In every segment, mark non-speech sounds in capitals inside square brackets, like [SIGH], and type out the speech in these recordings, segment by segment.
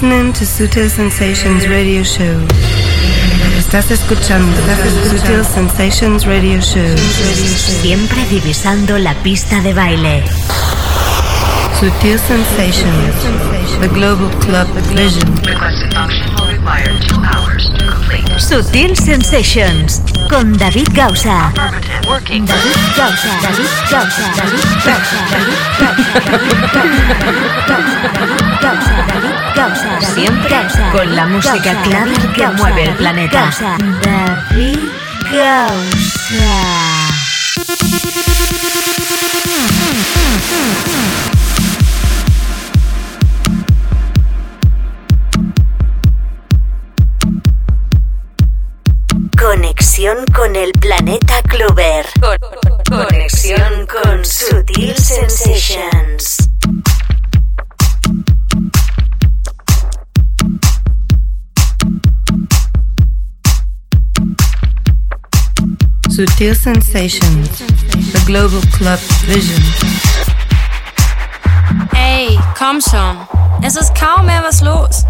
listening to Sutil Sensations radio show. Estás escuchando Sutil Sensations radio show. Siempre divisando la pista de baile. Sutil Sensations, the global club vision. Sutil Sensations con David Gausa. David Gausa. David Gausa. David Gausa. David Gausa. David Gausa. Siempre con la música clave que mueve el planeta. David Gausa. Conexión con el planeta Clover. Conexión con Sutil Sensations. Sutil Sensations, the global club vision. Ey, komm schon. Es ist kaum mehr was los.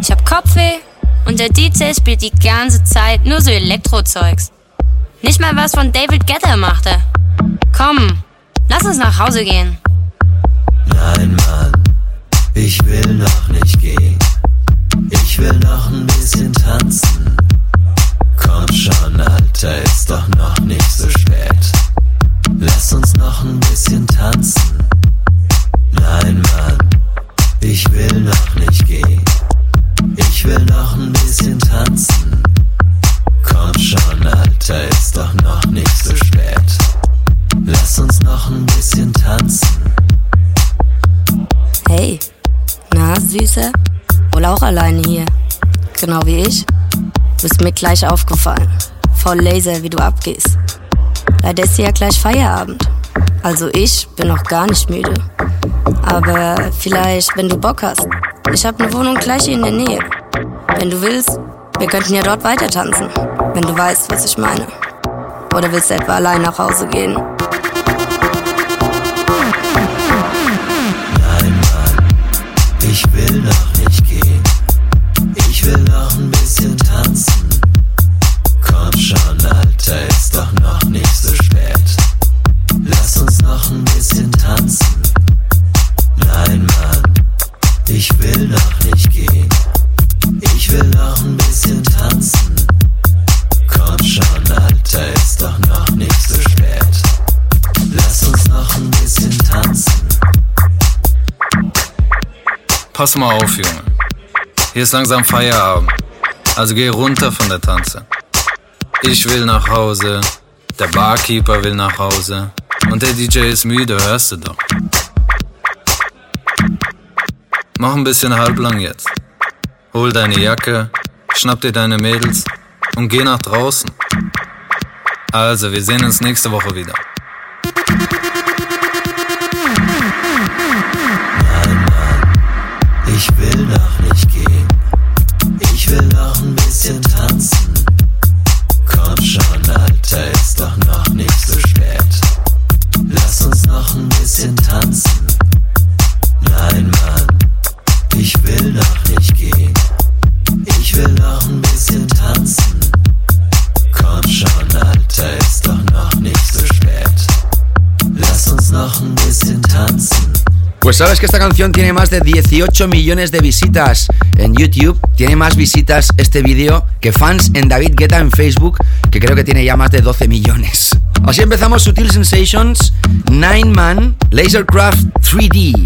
Ich hab Kopfweh und der DJ spielt die ganze Zeit nur so Elektrozeugs. Nicht mal was von David Guetta machte. Komm, lass uns nach Hause gehen. Nein, Mann, ich will noch nicht gehen. Ich will noch ein bisschen tanzen. Komm schon, Alter, ist doch noch nicht so spät. Lass uns noch ein bisschen tanzen. Nein, Mann, ich will noch nicht gehen. Ich will noch ein bisschen tanzen. Komm schon, Alter, ist doch noch nicht so spät. Lass uns noch ein bisschen tanzen. Hey, na, Süße? Wohl auch alleine hier. Genau wie ich. Bist mir gleich aufgefallen. Voll laser, wie du abgehst. Leider ist ja gleich Feierabend. Also ich bin noch gar nicht müde. Aber vielleicht, wenn du Bock hast. Ich habe eine Wohnung gleich hier in der Nähe. Wenn du willst, wir könnten ja dort weiter tanzen. Wenn du weißt, was ich meine. Oder willst du etwa allein nach Hause gehen? Pass mal auf, Junge. Hier ist langsam Feierabend. Also geh runter von der Tanze. Ich will nach Hause, der Barkeeper will nach Hause und der DJ ist müde, hörst du doch. Mach ein bisschen halblang jetzt. Hol deine Jacke, schnapp dir deine Mädels und geh nach draußen. Also, wir sehen uns nächste Woche wieder. Pues sabes que esta canción tiene más de 18 millones de visitas en YouTube. Tiene más visitas este vídeo que fans en David Guetta en Facebook, que creo que tiene ya más de 12 millones. Así empezamos Sutil Sensations, Nine Man, Lasercraft 3D.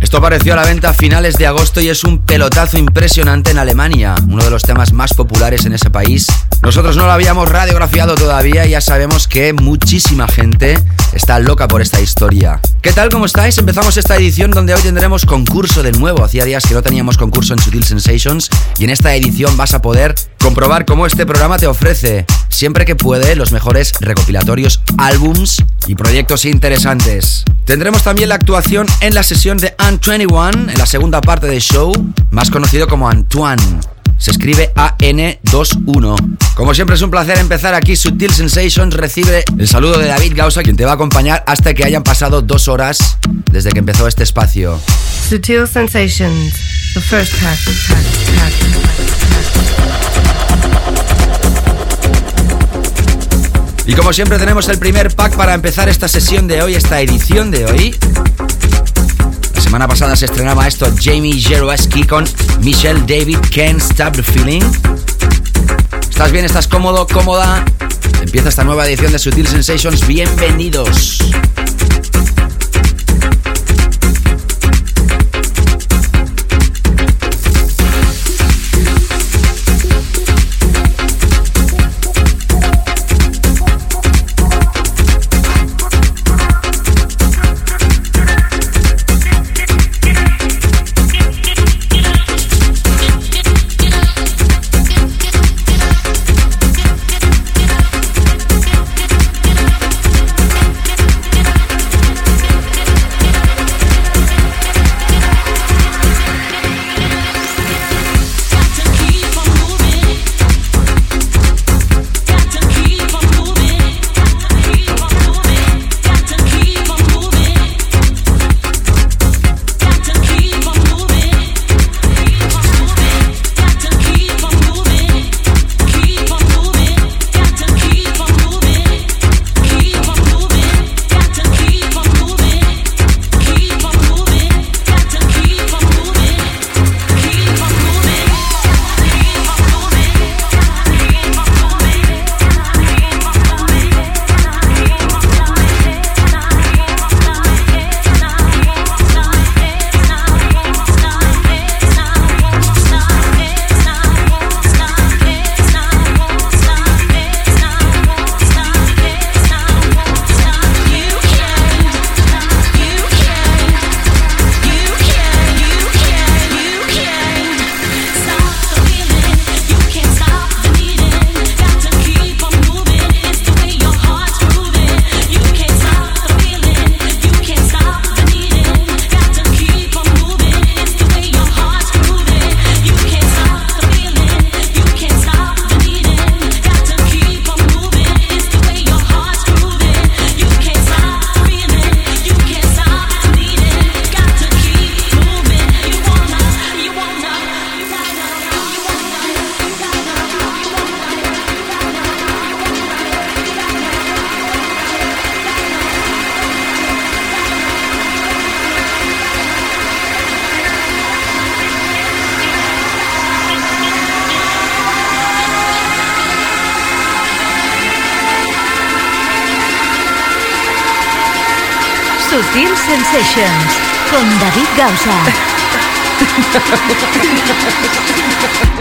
Esto apareció a la venta a finales de agosto y es un pelotazo impresionante en Alemania, uno de los temas más populares en ese país. Nosotros no lo habíamos radiografiado todavía y ya sabemos que muchísima gente está loca por esta historia. ¿Qué tal? ¿Cómo estáis? Empezamos esta edición donde hoy tendremos concurso de nuevo. Hacía días que no teníamos concurso en Sutil Sensations y en esta edición vas a poder comprobar cómo este programa te ofrece, siempre que puede, los mejores recopilatorios, álbums y proyectos interesantes. Tendremos también la actuación en la sesión de An21 en la segunda parte del show, más conocido como Antoine. Se escribe AN21. Como siempre es un placer empezar aquí Sutil Sensations. Recibe el saludo de David Gausa, quien te va a acompañar hasta que hayan pasado dos horas desde que empezó este espacio. Sutil Sensations, The first pack, Y como siempre tenemos el primer pack para empezar esta sesión de hoy, esta edición de hoy. Semana pasada se estrenaba esto Jamie Jeroeski con Michelle David Can't Stop the Feeling. ¿Estás bien? ¿Estás cómodo? ¿Cómoda? Empieza esta nueva edición de Sutil Sensations. Bienvenidos. Con David Gausa. [LAUGHS]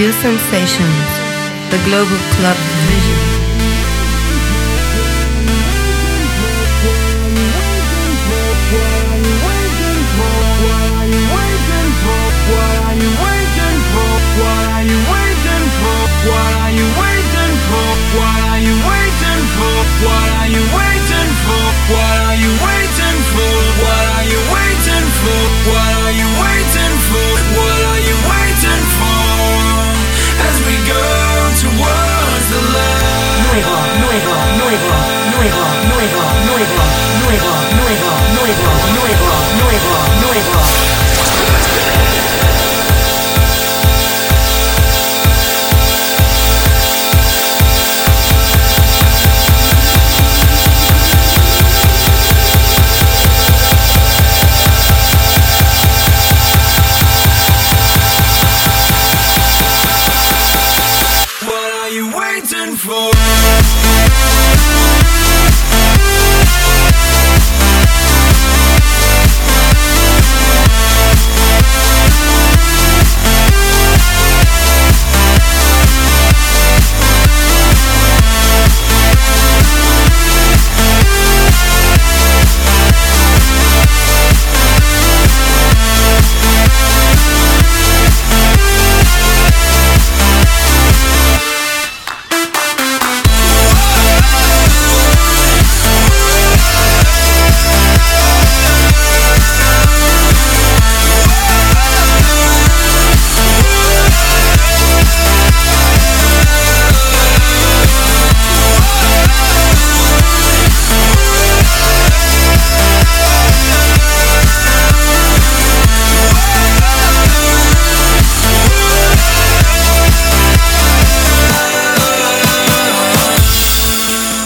Sutil Sensations, the Global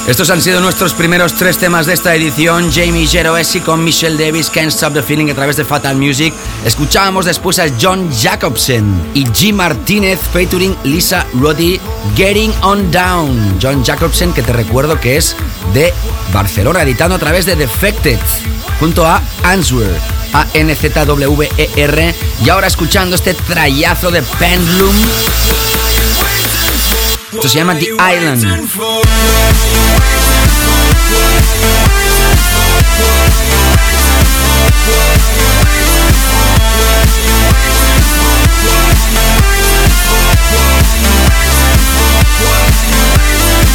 Estos han sido nuestros primeros tres temas de esta edición. Jamie Geroesi con Michelle Davis, Can't Stop the Feeling a través de Fatal Music. Escuchábamos después a John Jacobson y G. Martínez featuring Lisa Roddy, Getting On Down. John Jacobson, que te recuerdo que es de Barcelona, editando a través de Defected, junto a Answer. A-N-Z-W-E-R. Y ahora escuchando este trayazo de Pendulum. Esto se llama The Island.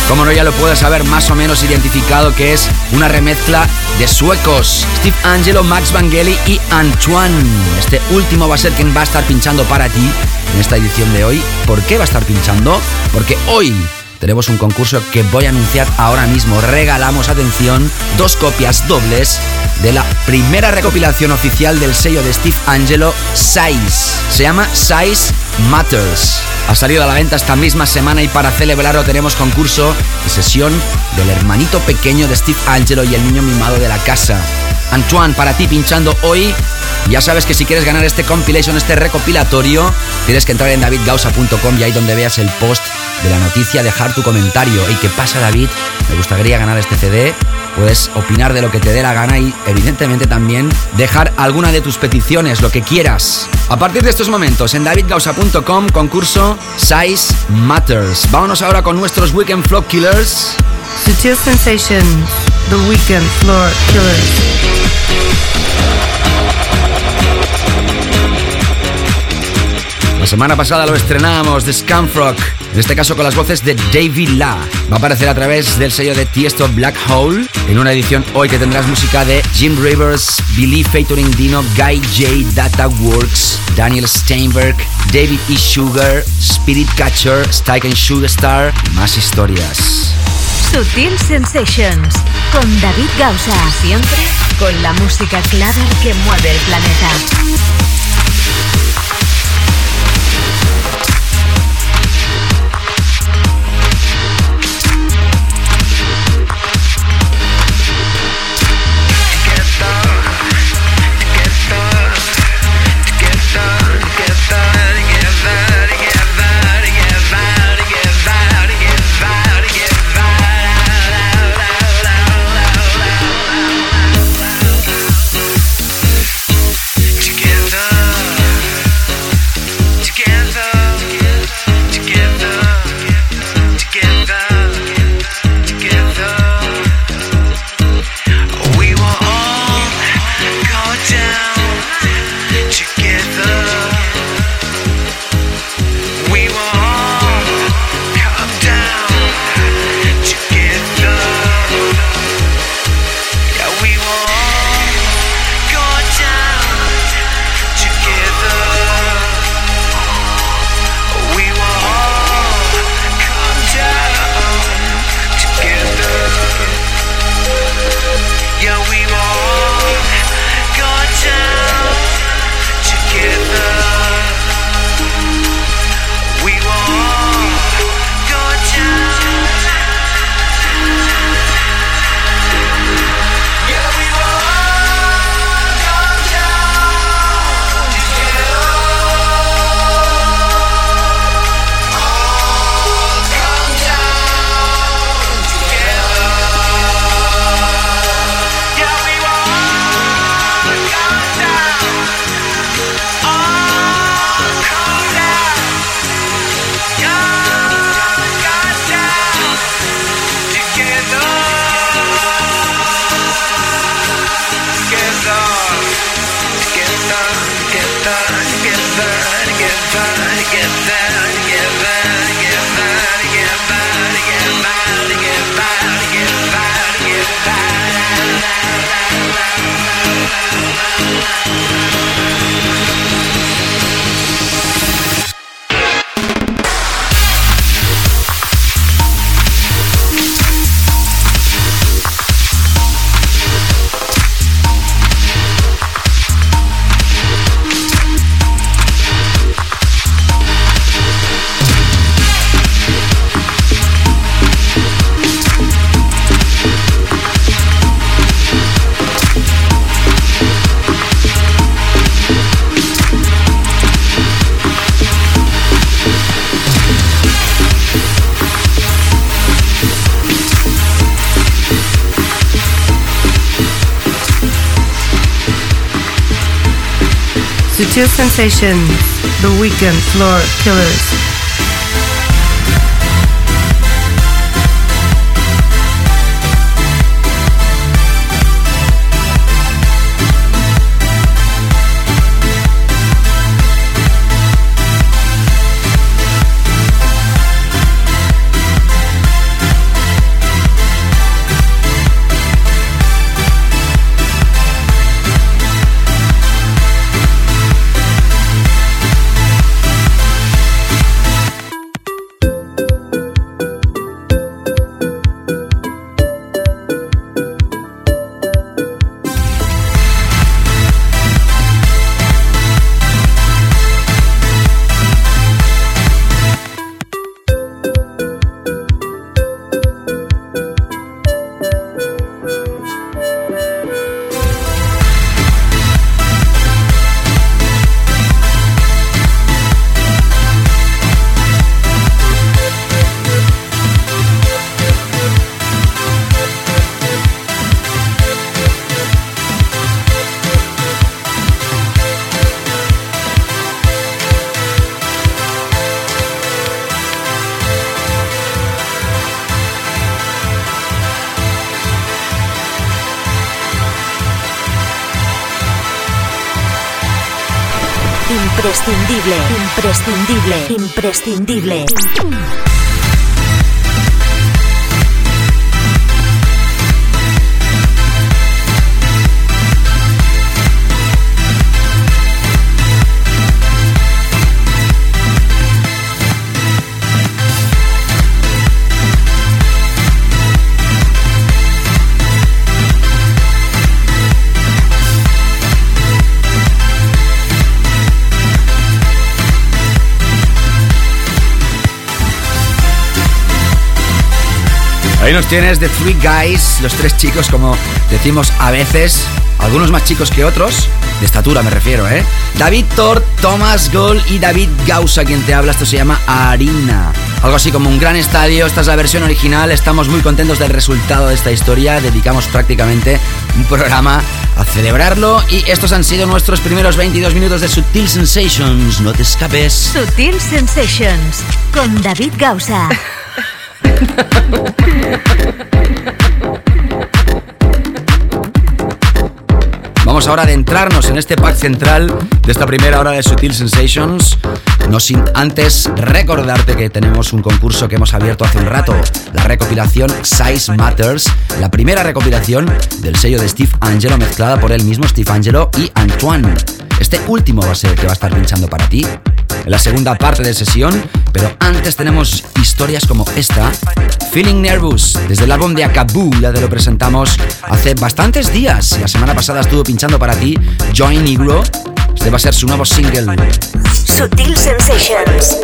Como no, ya lo puedes haber más o menos identificado que es una remezcla de suecos. Steve Angelo, Max Vangeli y Antoine. Este último va a ser quien va a estar pinchando para ti en esta edición de hoy. ¿Por qué va a estar pinchando? Porque hoy tenemos un concurso que voy a anunciar ahora mismo. Regalamos, atención, dos copias dobles de la primera recopilación oficial del sello de Steve Angelo, Size. Se llama Size Matters. Ha salido a la venta esta misma semana y para celebrarlo tenemos concurso y sesión del hermanito pequeño de Steve Angelo y el niño mimado de la casa. Antoine, para ti pinchando hoy. Ya sabes que si quieres ganar este compilation, este recopilatorio, tienes que entrar en davidgausa.com y ahí donde veas el post de la noticia, dejar tu comentario. ¿Y qué pasa, David? Me gustaría ganar este CD. Puedes opinar de lo que te dé la gana y, evidentemente, también dejar alguna de tus peticiones, lo que quieras. A partir de estos momentos, en davidgausa.com, concurso Size Matters. Vámonos ahora con nuestros Weekend Floor Killers. Sutil Sensations, The Weekend Floor Killers. La semana pasada lo estrenábamos de Scamfrock, en este caso con las voces de David La. Va a aparecer a través del sello de Tiesto Black Hole, en una edición hoy que tendrás música de Jim Rivers, Billy Featuring Dino, Guy J, Data Works, Daniel Steinberg, David E. Sugar, Spirit Catcher, Stike and Sugarstar y más historias. Sutil Sensations con David Gausa. Siempre con la música clave que mueve el planeta. The Weekend Floor Killers. Imprescindible, nos tienes The Three Guys, los tres chicos, como decimos a veces, algunos más chicos que otros, de estatura me refiero, ¿eh? David Thor, Thomas Gold y David Gausa, quien te habla, esto se llama Harina. Algo así como un gran estadio, esta es la versión original, estamos muy contentos del resultado de esta historia, dedicamos prácticamente un programa a celebrarlo y estos han sido nuestros primeros 22 minutos de Sutil Sensations, no te escapes. Sutil Sensations, con David Gausa. [LAUGHS] ahora adentrarnos en este pack central de esta primera hora de Sutil Sensations. No sin antes recordarte que tenemos un concurso que hemos abierto hace un rato, la recopilación Size Matters, la primera recopilación del sello de Steve Angelo mezclada por él mismo, Steve Angelo y Antoine. Este último va a ser el que va a estar pinchando para ti en la segunda parte de sesión, pero antes tenemos historias como esta, Feeling Nervous, desde el álbum de Akabu, ya te lo presentamos hace bastantes días. La semana pasada estuvo pinchando para ti Join Negro, este va a ser su nuevo single. Sutil Sensations.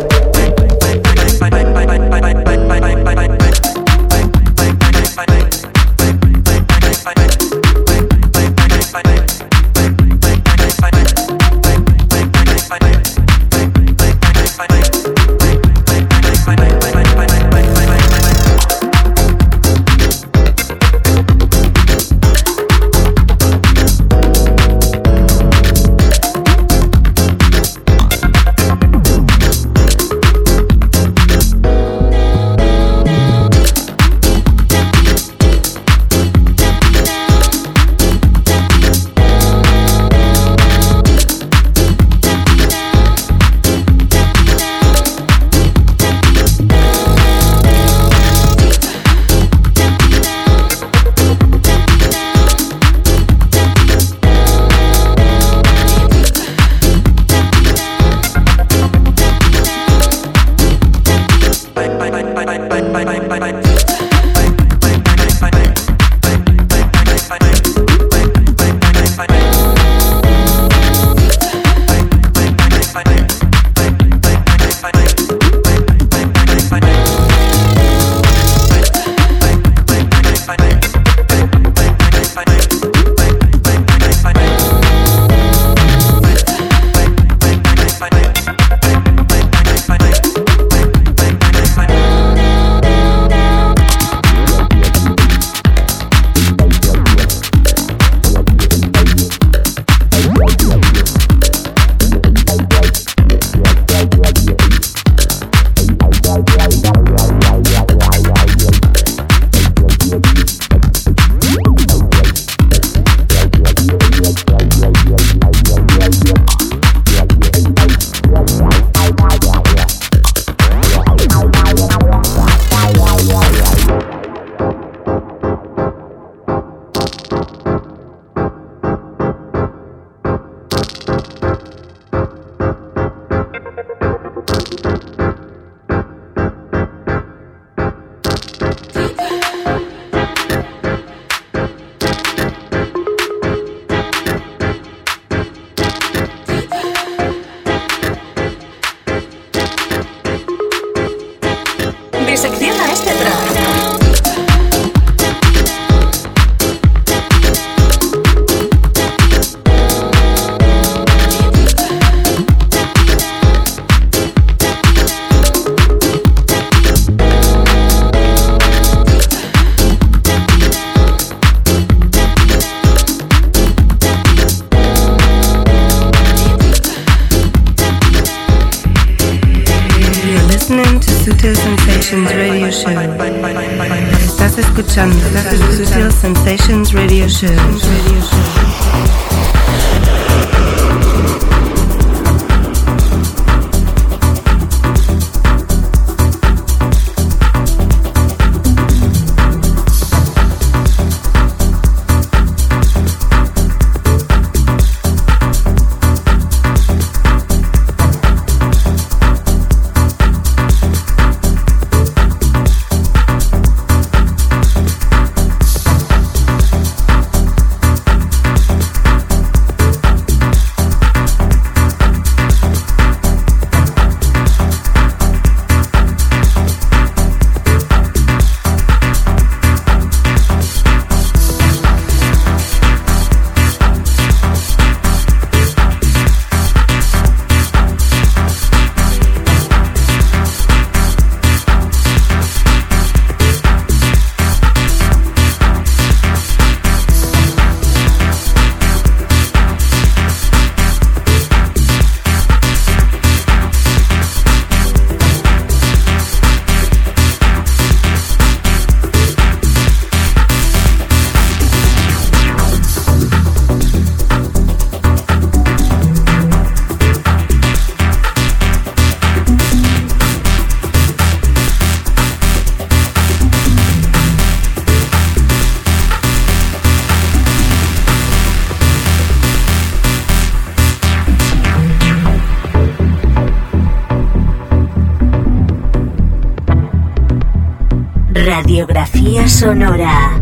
Radiografía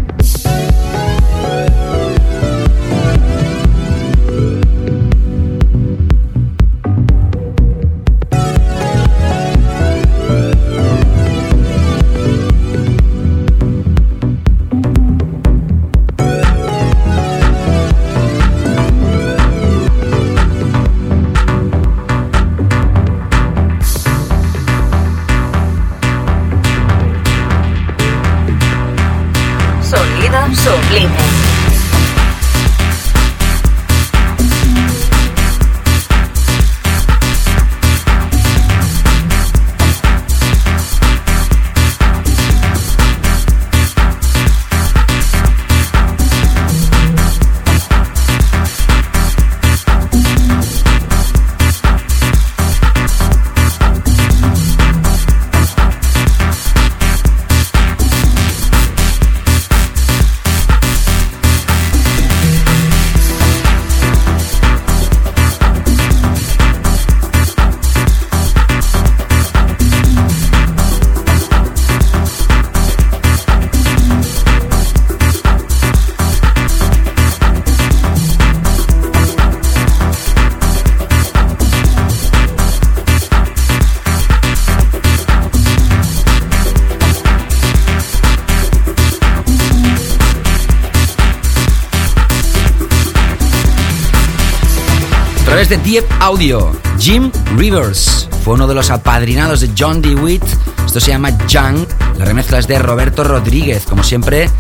sonora. de Deep Audio, Jim Rivers fue uno de los apadrinados de John DeWitt. Esto se llama Young. La remezcla es de Roberto Rodríguez. Como siempre,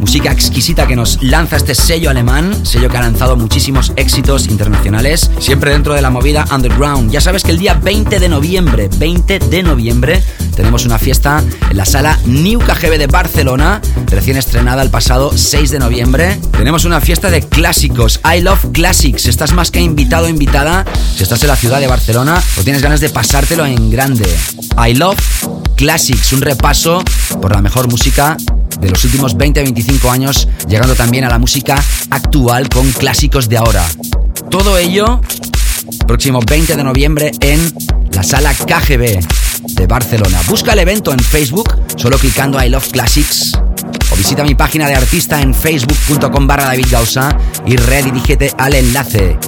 Música exquisita que nos lanza este sello alemán, sello que ha lanzado muchísimos éxitos internacionales, siempre dentro de la movida underground. Ya sabes que el día 20 de noviembre, 20 de noviembre, tenemos una fiesta en la sala New KGB de Barcelona, recién estrenada el pasado 6 de noviembre. Tenemos una fiesta de clásicos, I Love Classics. Estás más que invitado o invitada si estás en la ciudad de Barcelona o tienes ganas de pasártelo en grande. I Love Classics, un repaso por la mejor música de los últimos 20-25 años, llegando también a la música actual con clásicos de ahora. Todo ello próximo 20 de noviembre en la sala KGB de Barcelona. Busca el evento en Facebook solo clicando I Love Classics visita mi página de artista en facebook.com barra David y redirígete al enlace.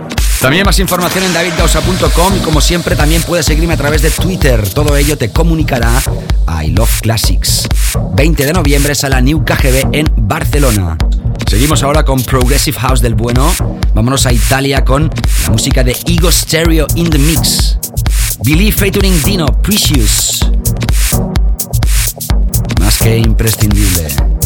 También más información en davidgausa.com y como siempre también puedes seguirme a través de Twitter. Todo ello te comunicará I Love Classics. 20 de noviembre sala New KGB en Barcelona. Seguimos ahora con Progressive House del bueno. Vámonos a Italia con la música de Ego Stereo in the Mix. Believe featuring Dino Precious. Más que imprescindible.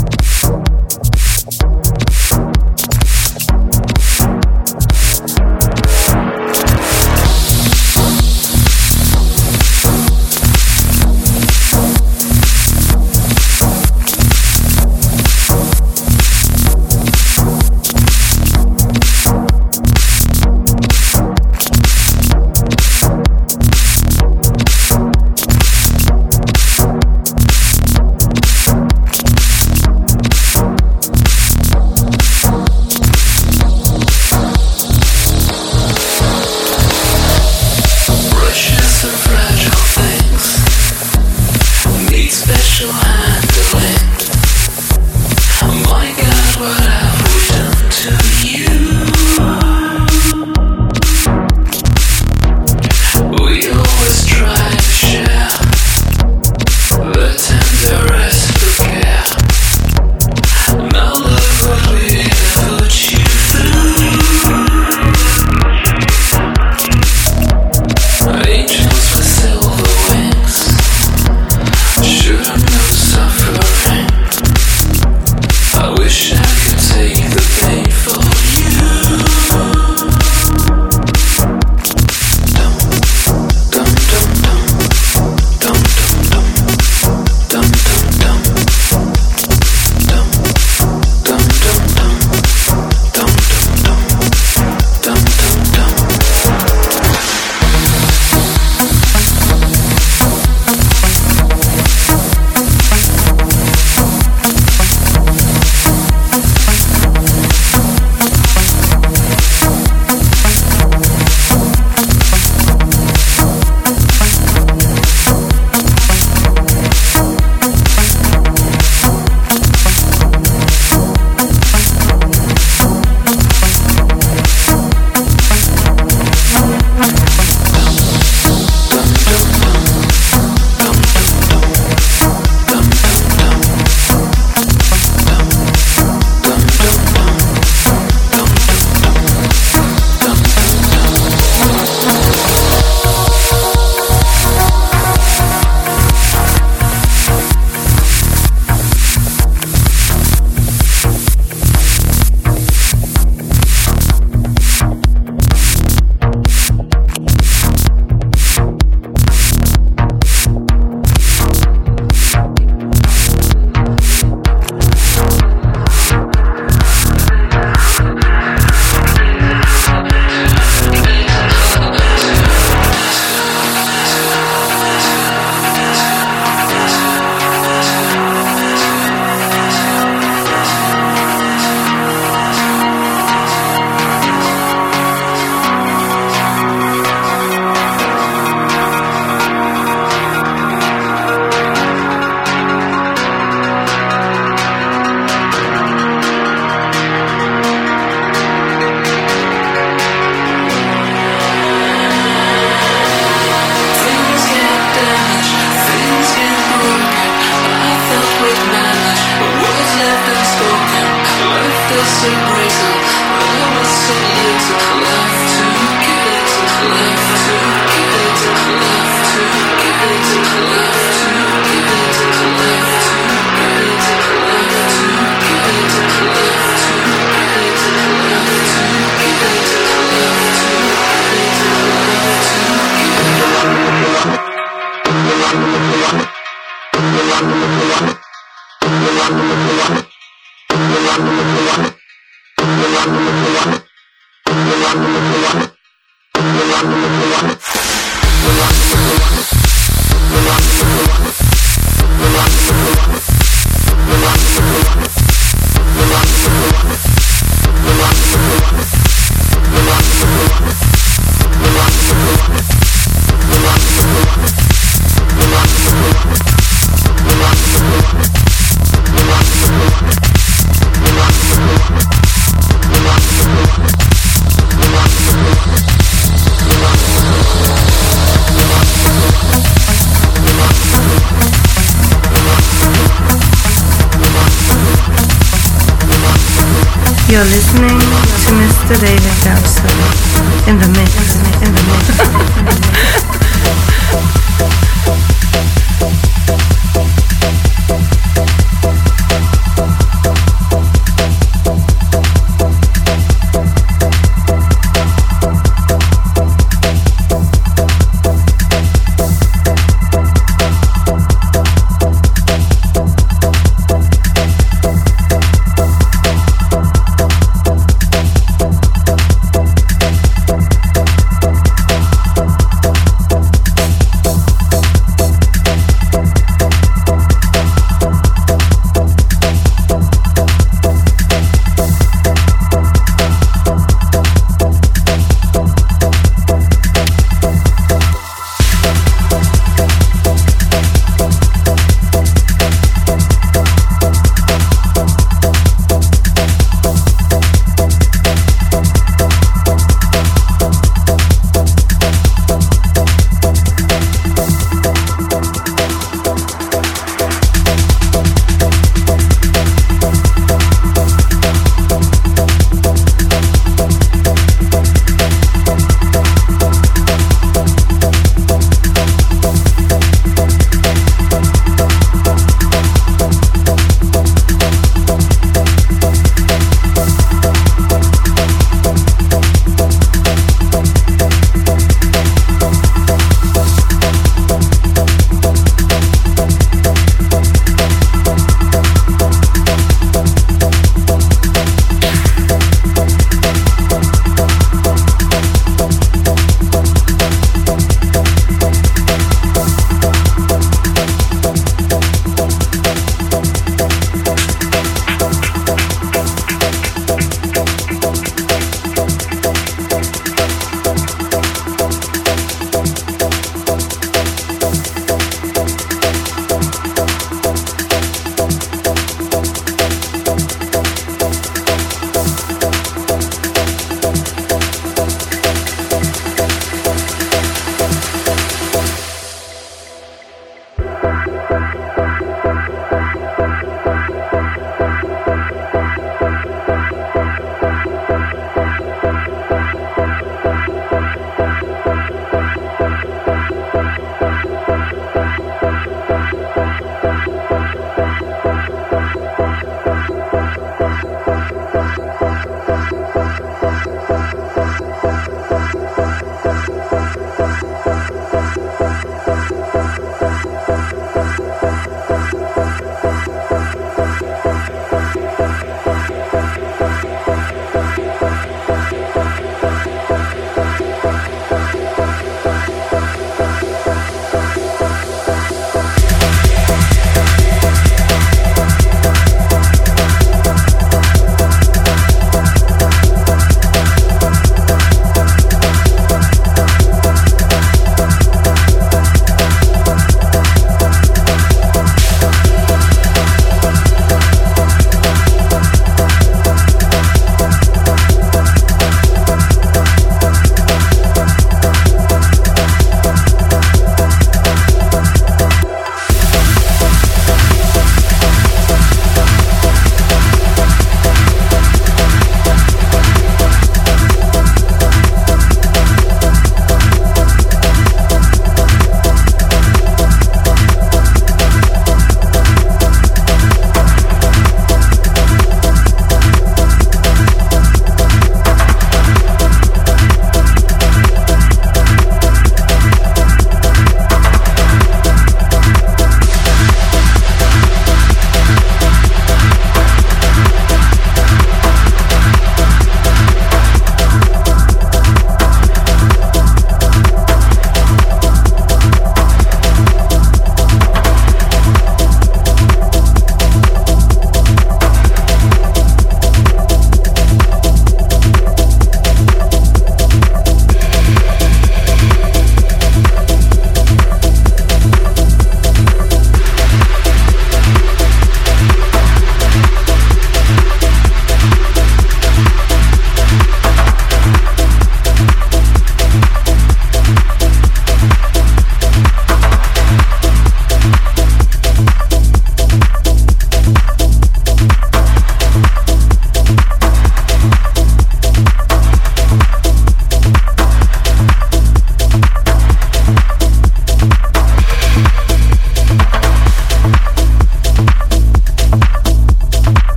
You're listening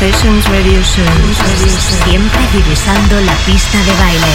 Show. Siempre divisando la pista de baile.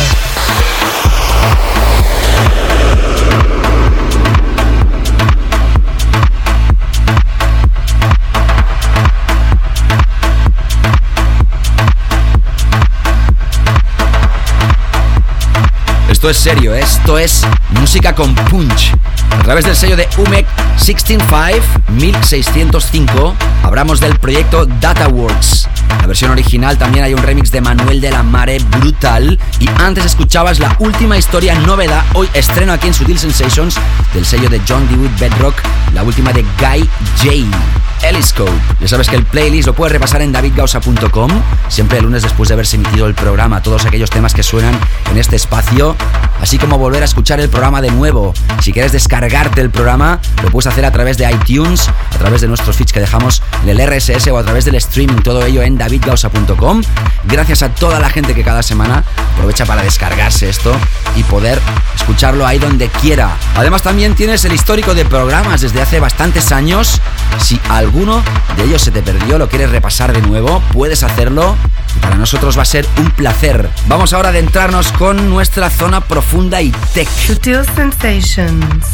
Esto es serio, esto es música con punch. A través del sello de UMEC 165 1605 hablamos del proyecto Data Works. La versión original también hay un remix de Manuel de la Mare brutal. Y antes escuchabas la última historia novedad, hoy estreno aquí en Sutil Sensations, del sello de John Dewitt Bedrock, la última de Guy J. Eliscope. Ya sabes que el playlist lo puedes repasar en davidgausa.com, siempre el lunes después de haberse emitido el programa, todos aquellos temas que suenan en este espacio, así como volver a escuchar el programa de nuevo. Si quieres descargarte el programa, lo puedes hacer a través de iTunes, a través de nuestros feeds que dejamos en el RSS o a través del streaming, todo ello en davidgausa.com. Gracias a toda la gente que cada semana aprovecha para descargarse esto y poder escucharlo ahí donde quiera. Además también tienes el histórico de programas desde hace bastantes años. Si alguno de ellos se te perdió, lo quieres repasar de nuevo, puedes hacerlo. Para nosotros va a ser un placer. Vamos ahora a adentrarnos con nuestra zona profunda y tech. Sutil Sensations.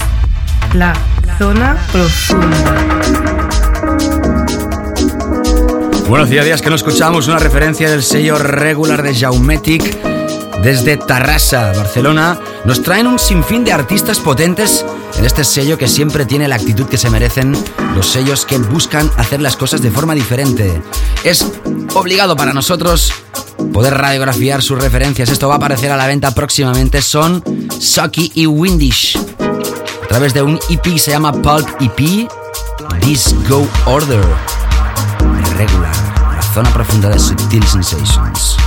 La zona profunda. Bueno, hacía días que no escuchábamos una referencia del sello regular de Jaumetic desde Tarrasa, Barcelona. Nos traen un sinfín de artistas potentes en este sello que siempre tiene la actitud que se merecen los sellos que buscan hacer las cosas de forma diferente. Es obligado para nosotros poder radiografiar sus referencias. Esto va a aparecer a la venta próximamente. Son Sucky y Windish. A través de un EP se llama Pulp EP. This Go Order. Regular. La zona profunda de Subtil Sensations.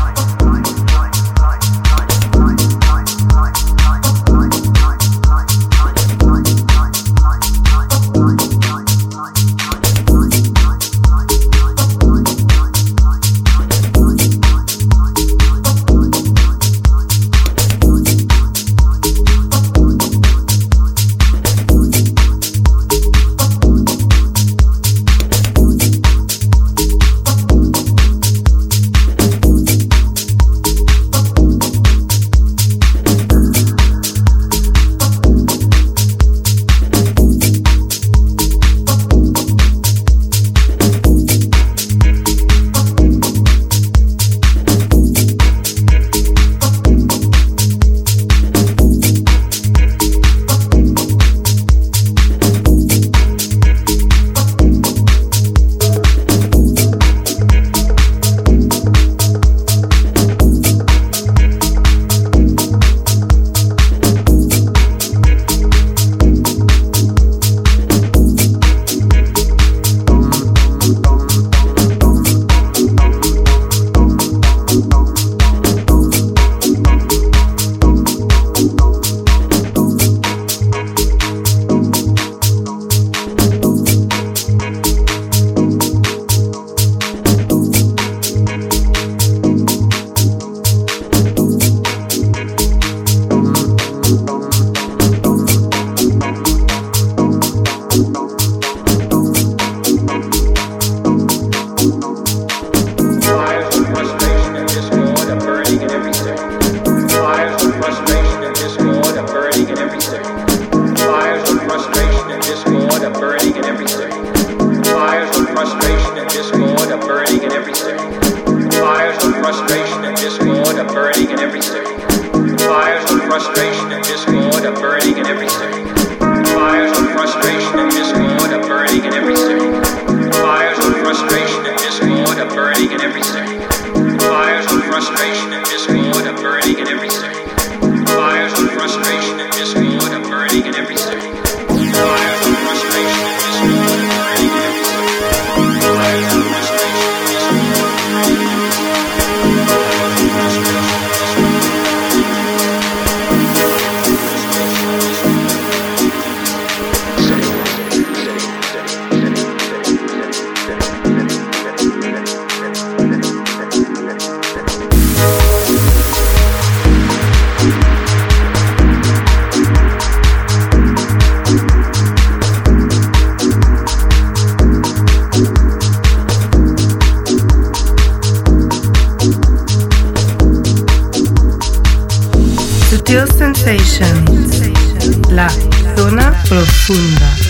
Profunda.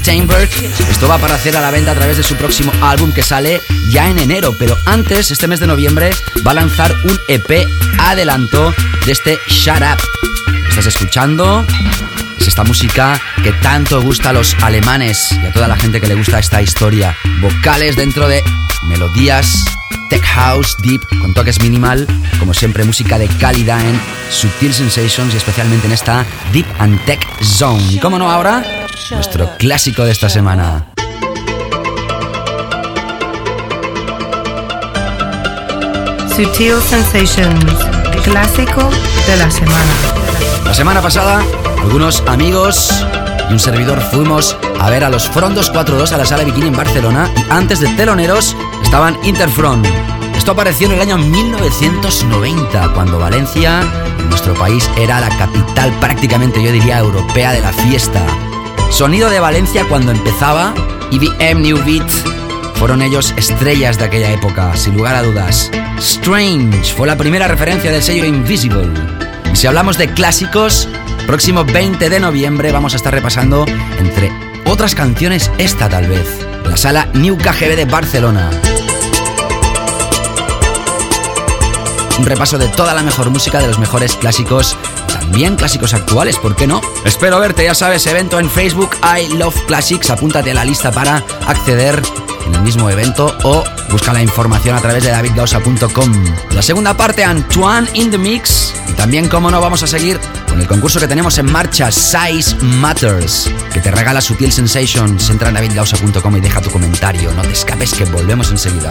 Steinberg. Esto va para hacer a la venta a través de su próximo álbum que sale ya en enero. Pero antes, este mes de noviembre, va a lanzar un EP adelanto de este Shut Up. ¿Estás escuchando? Es esta música que tanto gusta a los alemanes y a toda la gente que le gusta esta historia. Vocales dentro de melodías, tech house, deep, con toques minimal. Como siempre, música de calidad en Sutil Sensations y especialmente en esta Deep and Tech Zone. ¿Y cómo no ahora? Nuestro clásico de esta semana. Sutil Sensations, clásico de la semana. La semana pasada, algunos amigos y un servidor fuimos a ver a los Frondos 4-2 a la sala Bikini en Barcelona y antes de teloneros estaban Interfront. Esto apareció en el año 1990, cuando Valencia, en nuestro país, era la capital prácticamente, yo diría, europea de la fiesta. Sonido de Valencia cuando empezaba, IBM New Beat fueron ellos estrellas de aquella época, sin lugar a dudas. Strange fue la primera referencia del sello Invisible. Y si hablamos de clásicos, próximo 20 de noviembre vamos a estar repasando, entre otras canciones, esta tal vez, la sala New KGB de Barcelona. Un repaso de toda la mejor música de los mejores clásicos también clásicos actuales, ¿por qué no? Espero verte, ya sabes, evento en Facebook I Love Classics, apúntate a la lista para acceder en el mismo evento o busca la información a través de davidgausa.com. La segunda parte, Antoine in the Mix. Y también, como no, vamos a seguir con el concurso que tenemos en marcha, Size Matters, que te regala Sutil Sensations. Entra en davidgausa.com y deja tu comentario. No te escapes que volvemos enseguida.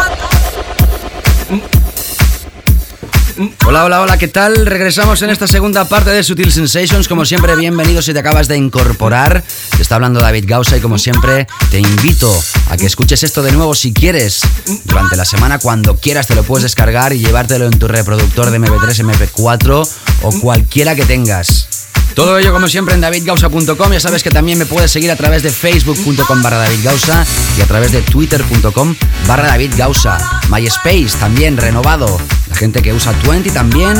Hola, hola, hola, ¿qué tal? Regresamos en esta segunda parte de Sutil Sensations. Como siempre, bienvenidos si te acabas de incorporar. Te está hablando David Gausa y como siempre, te invito a que escuches esto de nuevo si quieres. Durante la semana, cuando quieras, te lo puedes descargar y llevártelo en tu reproductor de MP3, MP4 o cualquiera que tengas. Todo ello como siempre en davidgausa.com. Ya sabes que también me puedes seguir a través de facebook.com barra davidgausa y a través de twitter.com barra davidgausa. MySpace también renovado. La gente que usa 20 también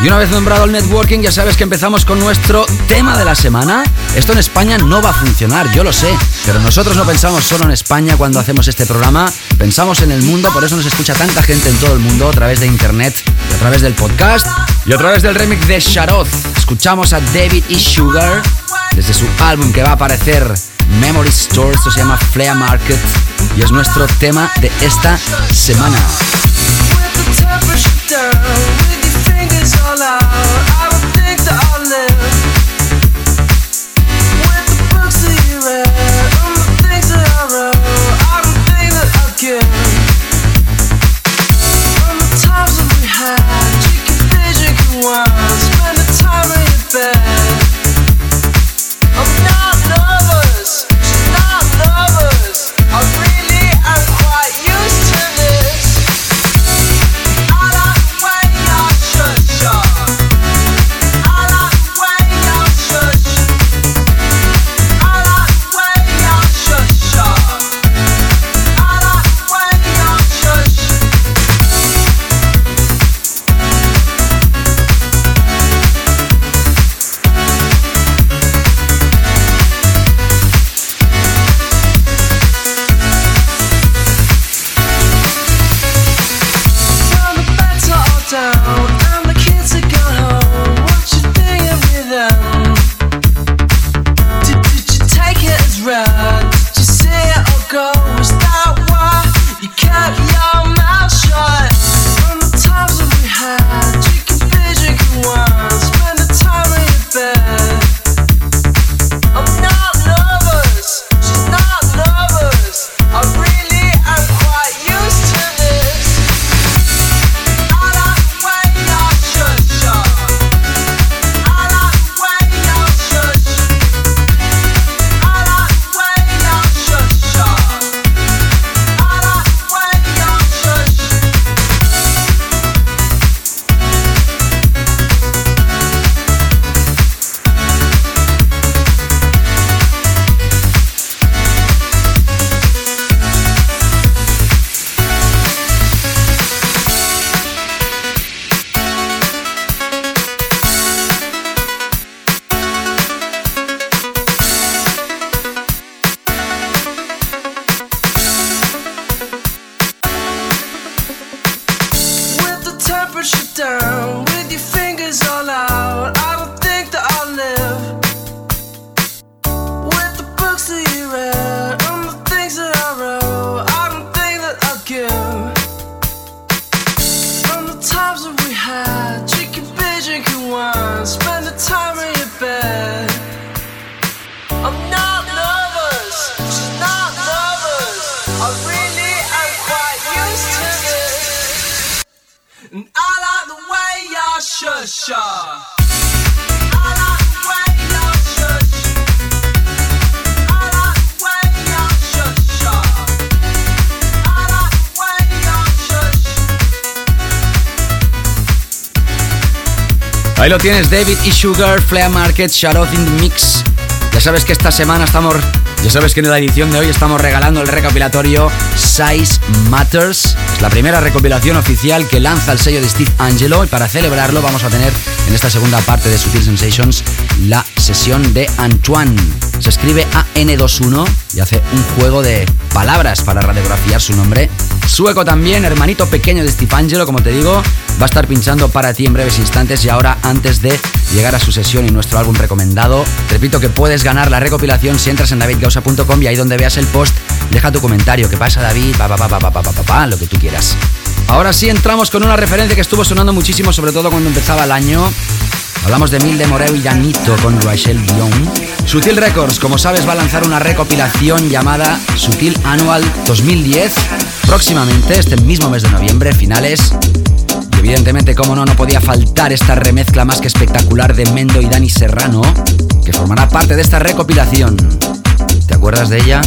y una vez nombrado el networking, ya sabes que empezamos con nuestro tema de la semana. Esto en España no va a funcionar, yo lo sé, pero nosotros no pensamos solo en España cuando hacemos este programa, pensamos en el mundo, por eso nos escucha tanta gente en todo el mundo a través de internet, a través del podcast y a través del remix de Sharoth. Escuchamos a David E. Sugar desde su álbum que va a aparecer Memory Store, esto se llama Flea Market y es nuestro tema de esta semana. Tienes, David y Sugar, Flea Market, Shadow in the Mix. Ya sabes que esta semana estamos. Ya sabes que en la edición de hoy estamos regalando el recopilatorio Size Matters. Es la primera recopilación oficial que lanza el sello de Steve Angelo y para celebrarlo vamos a tener en esta segunda parte de Sutil Sensations la sesión de Antoine. se escribe AN21 y hace un juego de palabras para radiografiar su nombre. Sueco también, hermanito pequeño de Steve como te digo, va a estar pinchando para ti en breves instantes y ahora antes de llegar a su sesión y nuestro álbum recomendado, repito que puedes ganar la recopilación si entras en davidgausa.com y ahí donde veas el post, deja tu comentario, qué pasa David, pa pa pa pa pa pa pa, lo que tú quieras. Ahora sí entramos con una referencia que estuvo sonando muchísimo, sobre todo cuando empezaba el año. Hablamos de Mil de Moreo y Janito con Rachel Dion. Sutil Records, como sabes, va a lanzar una recopilación llamada Sutil Annual 2010 próximamente, este mismo mes de noviembre, finales. Evidentemente, como no, no podía faltar esta remezcla más que espectacular de Mendo y Dani Serrano, que formará parte de esta recopilación. ¿Te acuerdas de ella?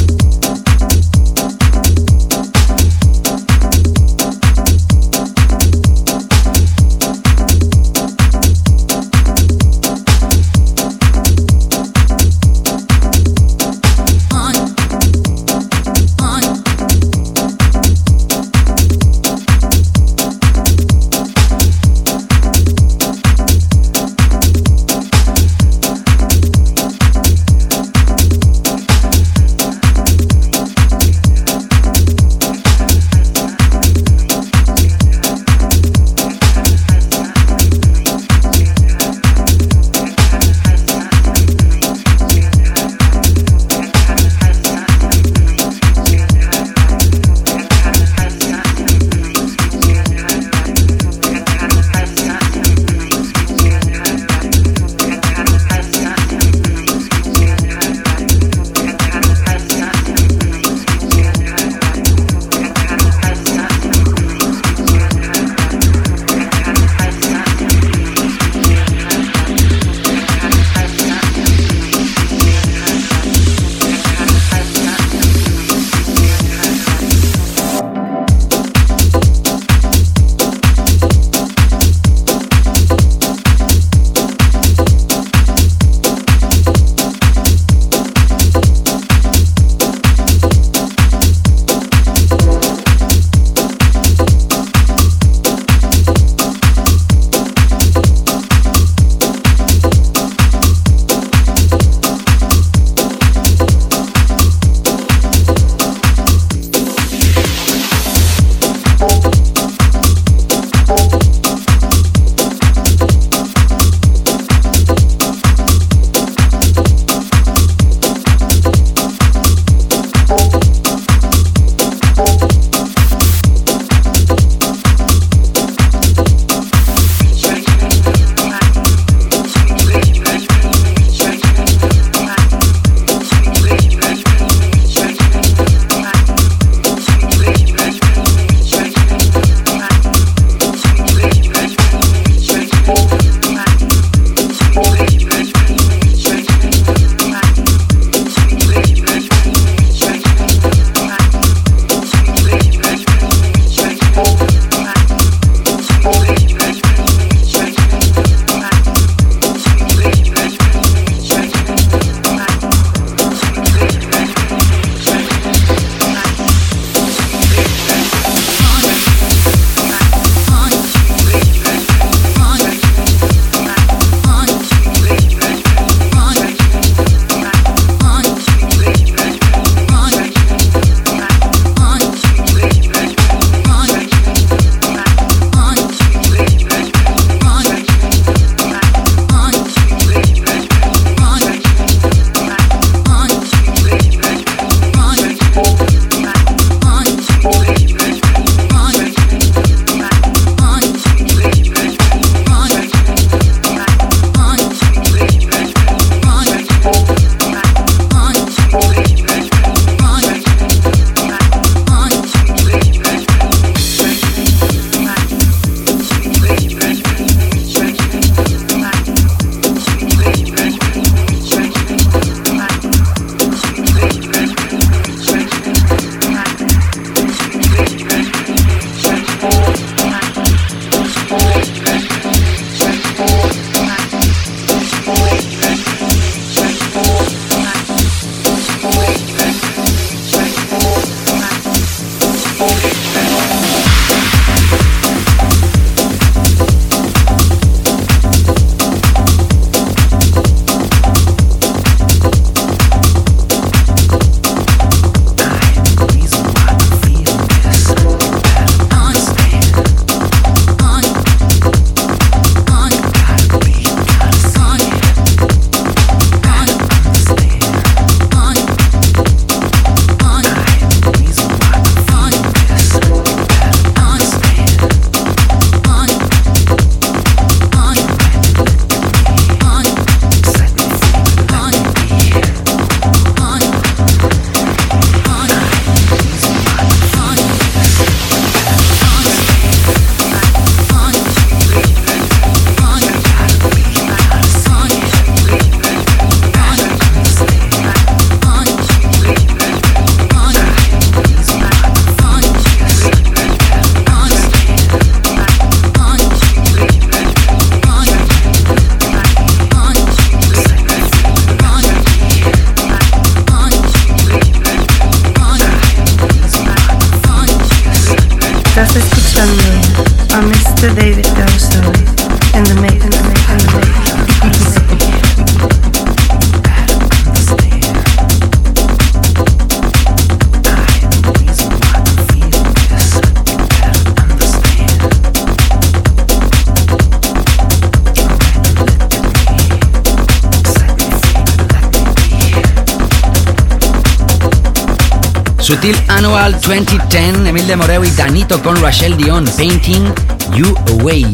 Sutil Annual 2010, Emil de Moreu y Danito con Rachel Dion, Painting You Away.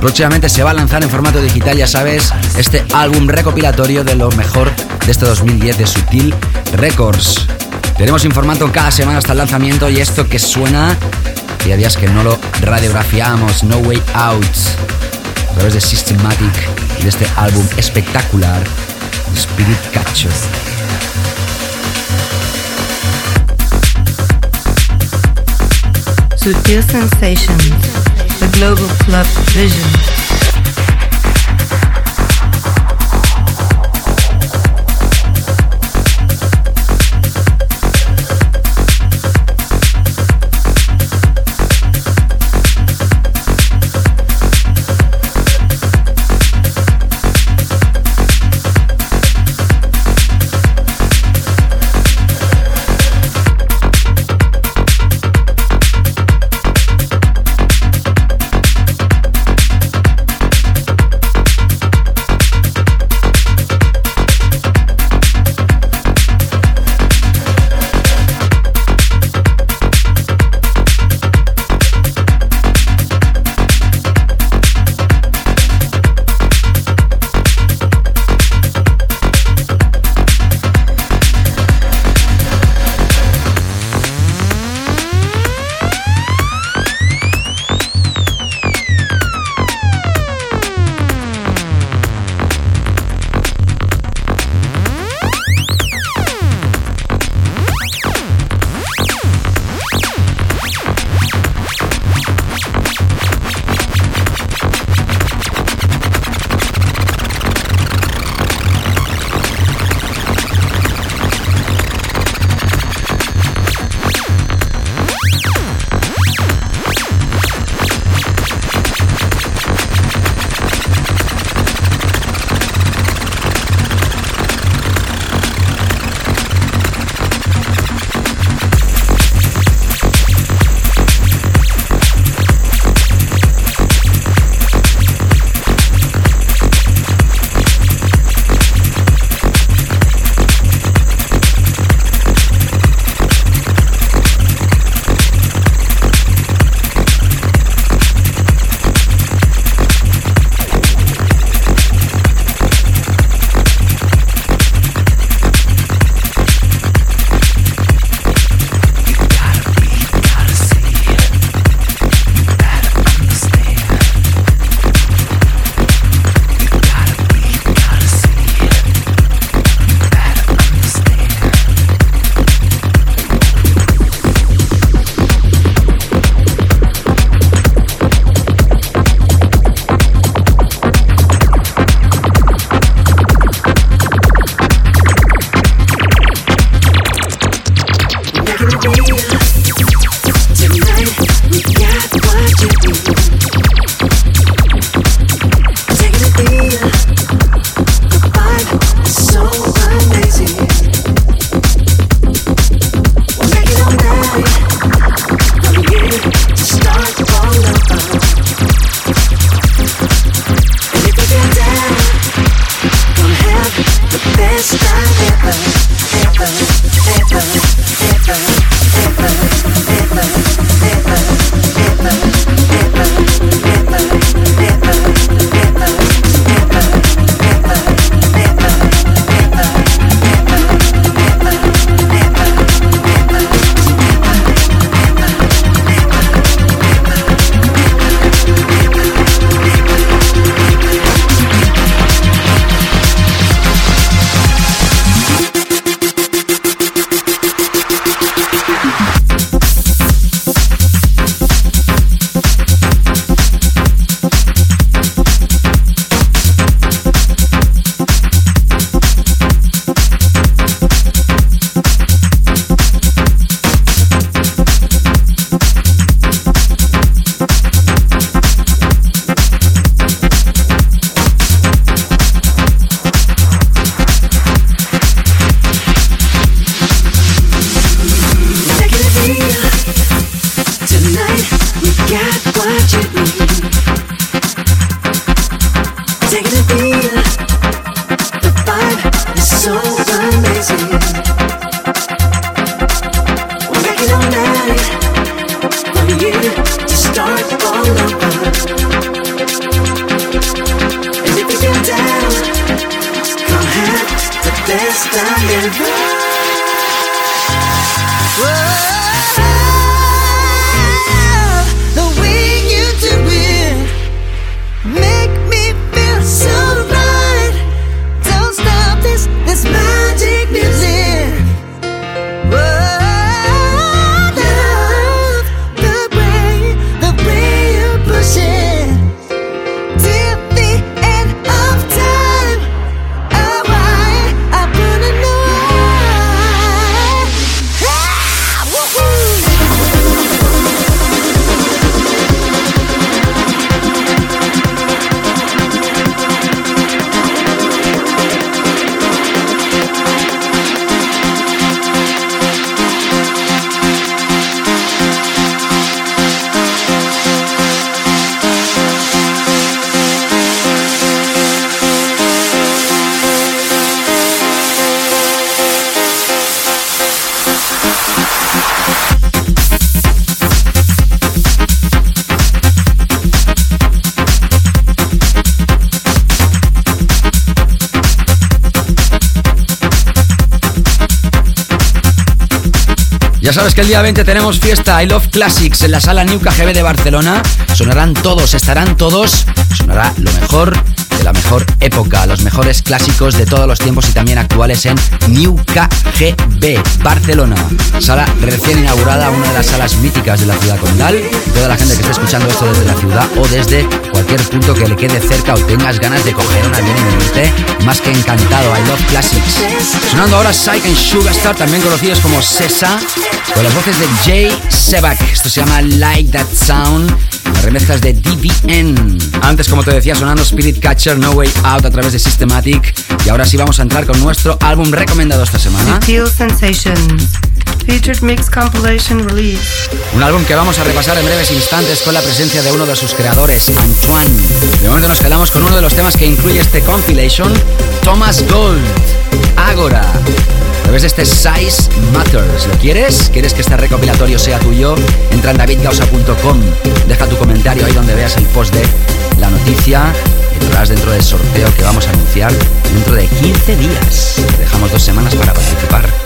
Próximamente se va a lanzar en formato digital, ya sabes, este álbum recopilatorio de lo mejor de este 2010 de Sutil Records. Tenemos informando cada semana hasta el lanzamiento y esto que suena, ya días que no lo radiografiamos, No Way Out, a través de Systematic y de este álbum espectacular, Spirit Catcher. Sutil Sensations, the Global Club Vision. Sabes que el día 20 tenemos fiesta I Love Classics en la sala New KGB de Barcelona. Sonarán todos, estarán todos. Sonará lo mejor de la mejor época, los mejores clásicos de todos los tiempos y también actuales en New KGB, Barcelona. Sala recién inaugurada, una de las salas míticas de la ciudad condal. Toda la gente que esté escuchando esto desde la ciudad o desde cualquier punto que le quede cerca o tengas ganas de coger un avión y venirte, más que encantado. I Love Classics. Sonando ahora Psych and Sugarstar, también conocidos como Sesa con las voces de Jay Sebak. Esto se llama Like That Sound. Las remezclas de DBN. Antes, como te decía, sonando Spirit Catcher, No Way Out a través de Systematic. Y ahora sí vamos a entrar con nuestro álbum recomendado esta semana. Sensations. Featured Mix Compilation Release. Un álbum que vamos a repasar en breves instantes con la presencia de uno de sus creadores, Antoine. De momento nos quedamos con uno de los temas que incluye este compilation, Thomas Gold, Agora través de este Size Matters. ¿Lo quieres? ¿Quieres que este recopilatorio sea tuyo? Entra en davidgausa.com, deja tu comentario ahí donde veas el post de la noticia. Entrarás dentro del sorteo que vamos a anunciar dentro de 15 días. Dejamos dos semanas para participar.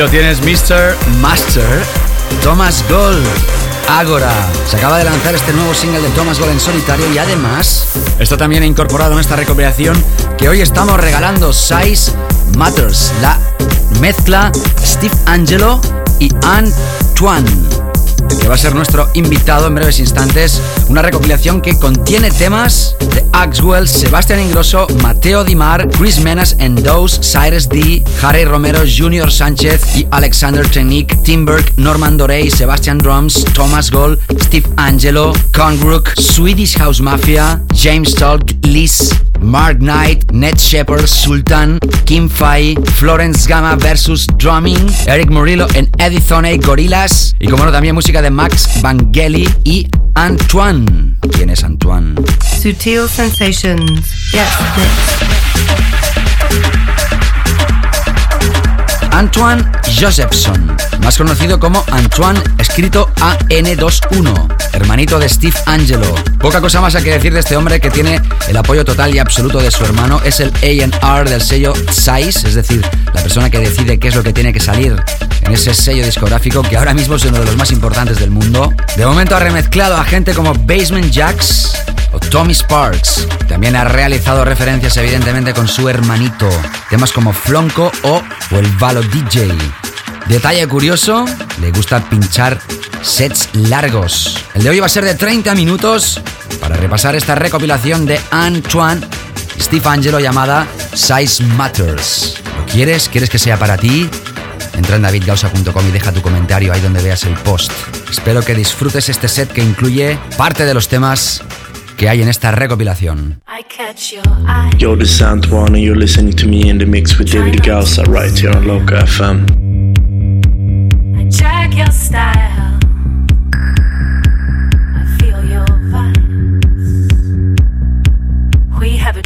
Lo tienes, Mr. Master, Thomas Gold. Agora. Se acaba de lanzar este nuevo single de Thomas Gold en solitario y además está también incorporado en esta recopilación que hoy estamos regalando Size Matters, la mezcla Steve Angelo y Antoine que va a ser nuestro invitado en breves instantes. Una recopilación que contiene temas de Axwell, Sebastián Ingrosso, Mateo Dimar, Chris Menas, Endos, Cyrus D, Harry Romero, Junior Sánchez y Alexander Technique, Timberg, Norman Dorey, Sebastian Drums, Thomas Gold, Steve Angelo, Conbrook, Swedish House Mafia, James Talk, Liz, Mark Knight, Ned Shepard, Sultan, Kim Fai, Florence Gama versus Drumming, Eric Murillo en Edithone, Gorillas y como no también música de Max Vangeli y Antoine. ¿Quién es Antoine? Sutil Sensations. Yes, Antoine Josephson, más conocido como Antoine, escrito AN21, hermanito de Steve Angelo. Poca cosa más hay que decir de este hombre que tiene el apoyo total y absoluto de su hermano. Es el AR del sello Size, es decir, la persona que decide qué es lo que tiene que salir en ese sello discográfico que ahora mismo es uno de los más importantes del mundo. De momento ha remezclado a gente como Basement Jacks o Tommy Sparks. También ha realizado referencias evidentemente con su hermanito. Temas como Flonco o, o el Valo DJ. Detalle curioso, le gusta pinchar sets largos. El de hoy va a ser de 30 minutos para repasar esta recopilación de Antoine Steve Angelo llamada Size Matters. ¿Lo quieres? ¿Quieres que sea para ti? Entra en davidgausa.com y deja tu comentario ahí donde veas el post. Espero que disfrutes este set que incluye parte de los temas que hay en esta recopilación. Yo, this is Antoine and you're listening to me in the mix with David Gausa right here on Local FM. We have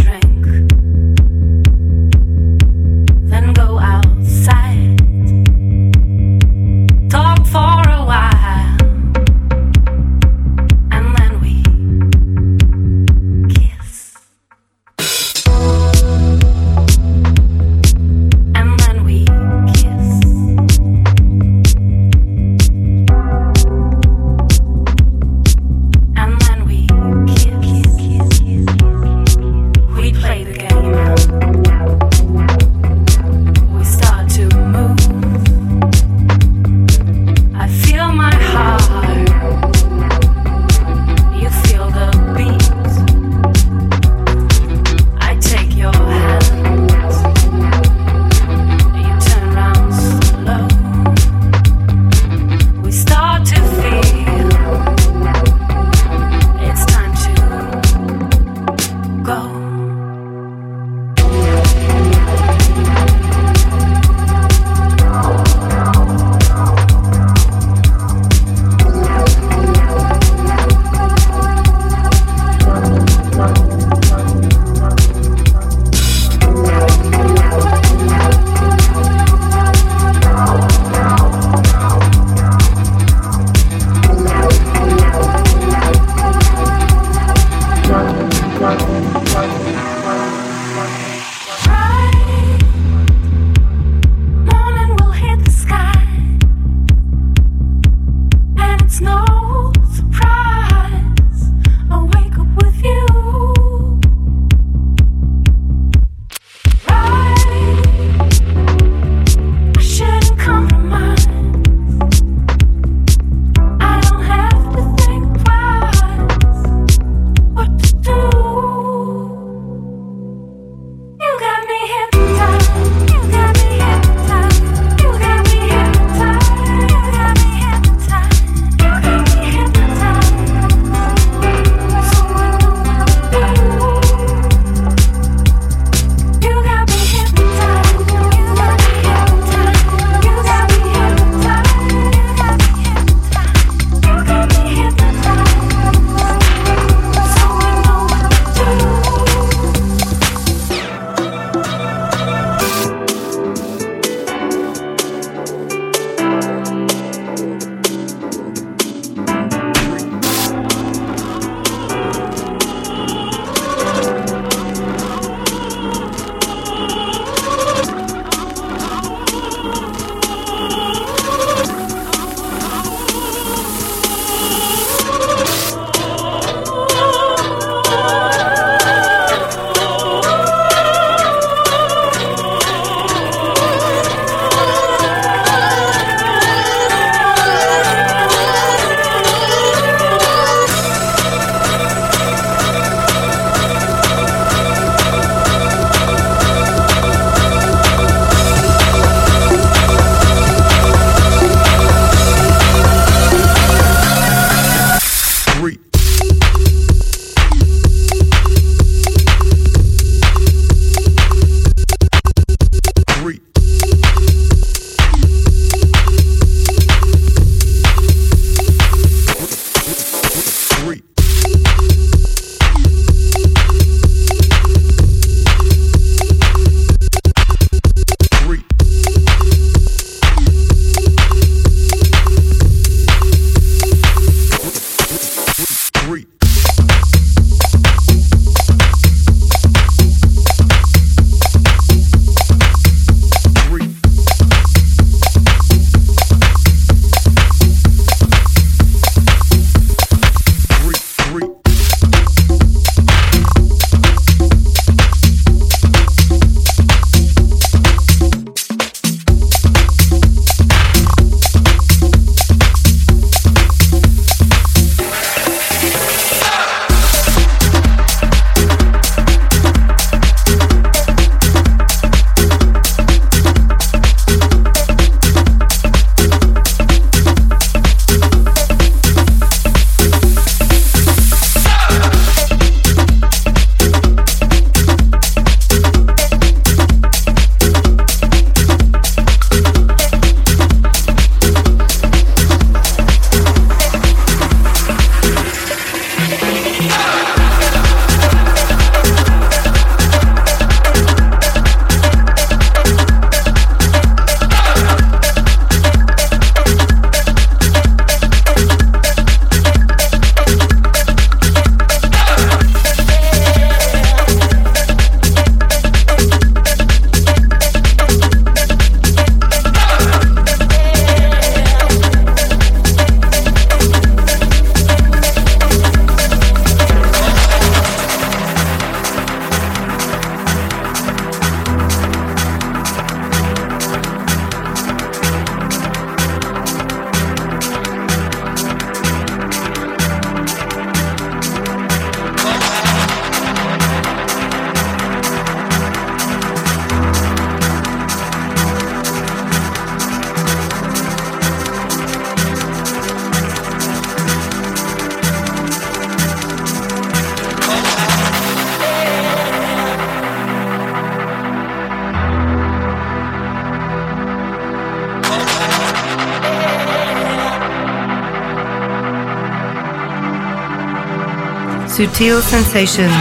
Sutil Sensations,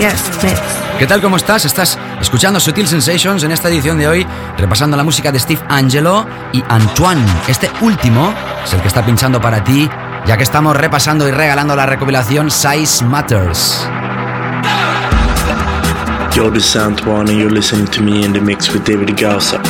yes, mix. ¿Qué tal? ¿Cómo estás? Estás escuchando Sutil Sensations en esta edición de hoy, repasando la música de Steve Angelo y Antoine. Este último es el que está pinchando para ti, ya que estamos repasando y regalando la recopilación Size Matters. Yo, this is Antoine, and you're listening to me in the mix with David Gausa.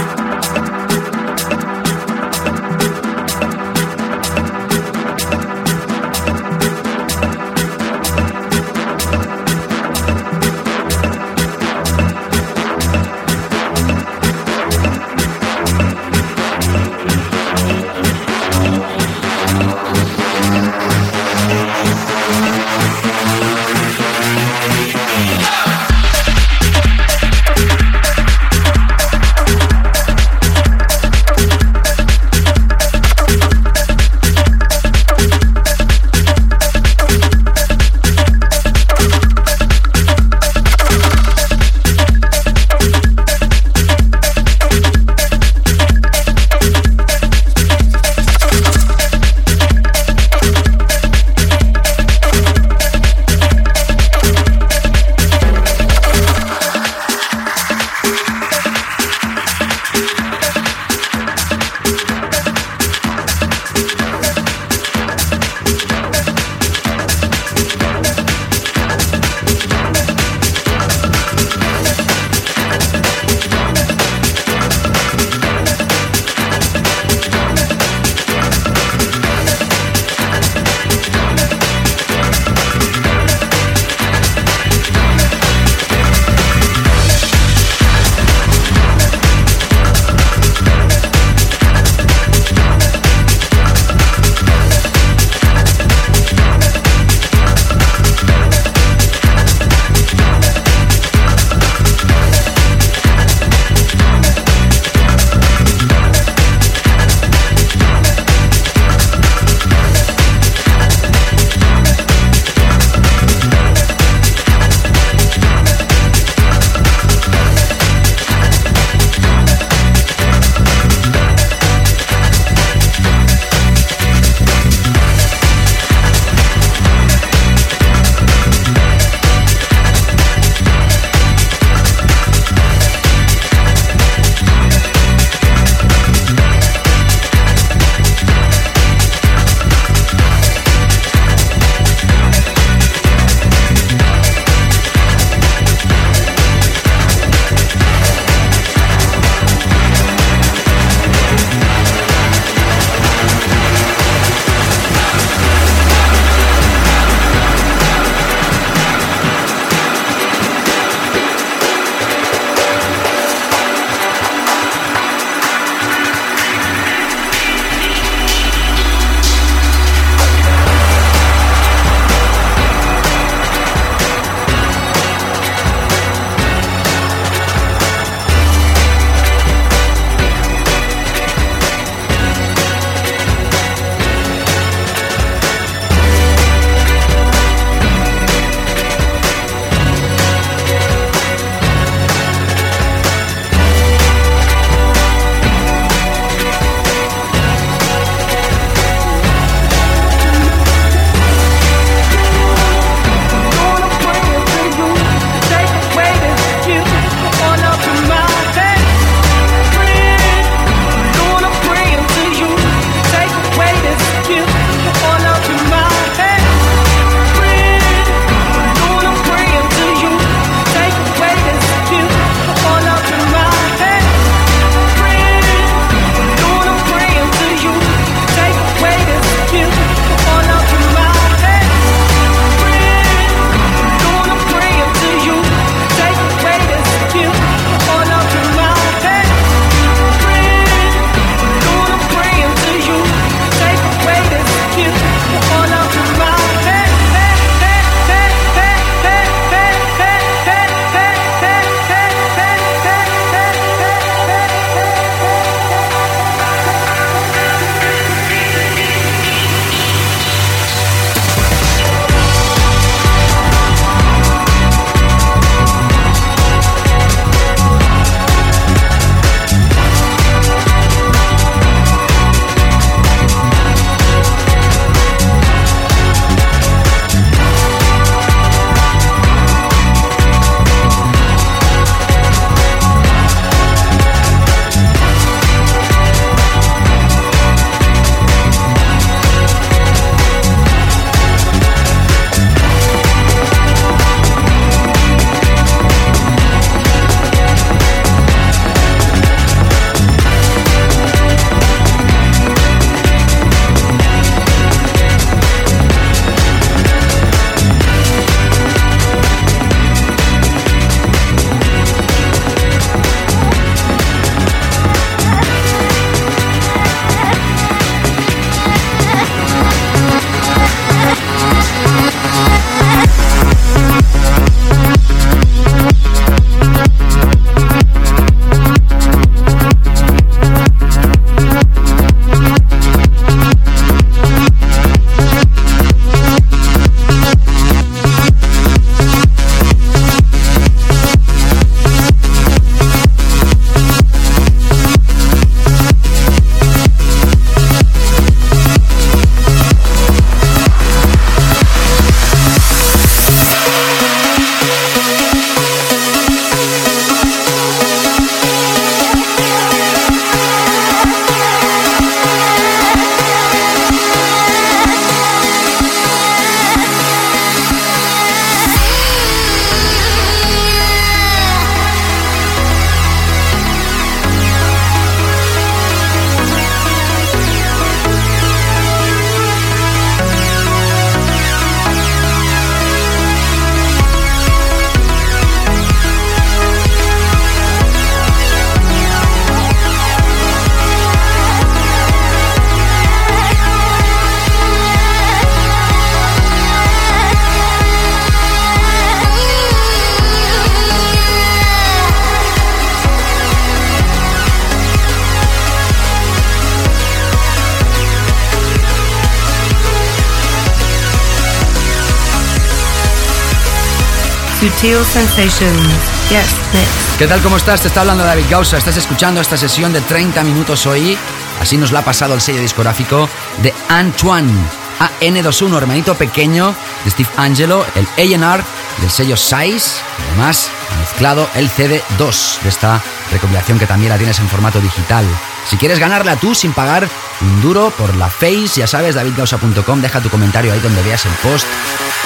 Sensations. Yes, next. ¿Qué tal? ¿Cómo estás? Te está hablando David Gausa. Estás escuchando esta sesión de 30 minutos hoy. Así nos la ha pasado el sello discográfico de Antoine. AN21, hermanito pequeño de Steve Angelo, el AR del sello Size. Además, mezclado el CD2 de esta recopilación que también la tienes en formato digital. Si quieres ganarla tú sin pagar un duro por la Face, ya sabes, davidgausa.com, deja tu comentario ahí donde veas el post.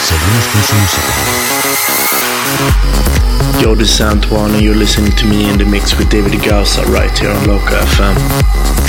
Seguimos con su música. Yo, this is Antoine, and you're listening to me in the mix with David Gausa right here on Loca FM.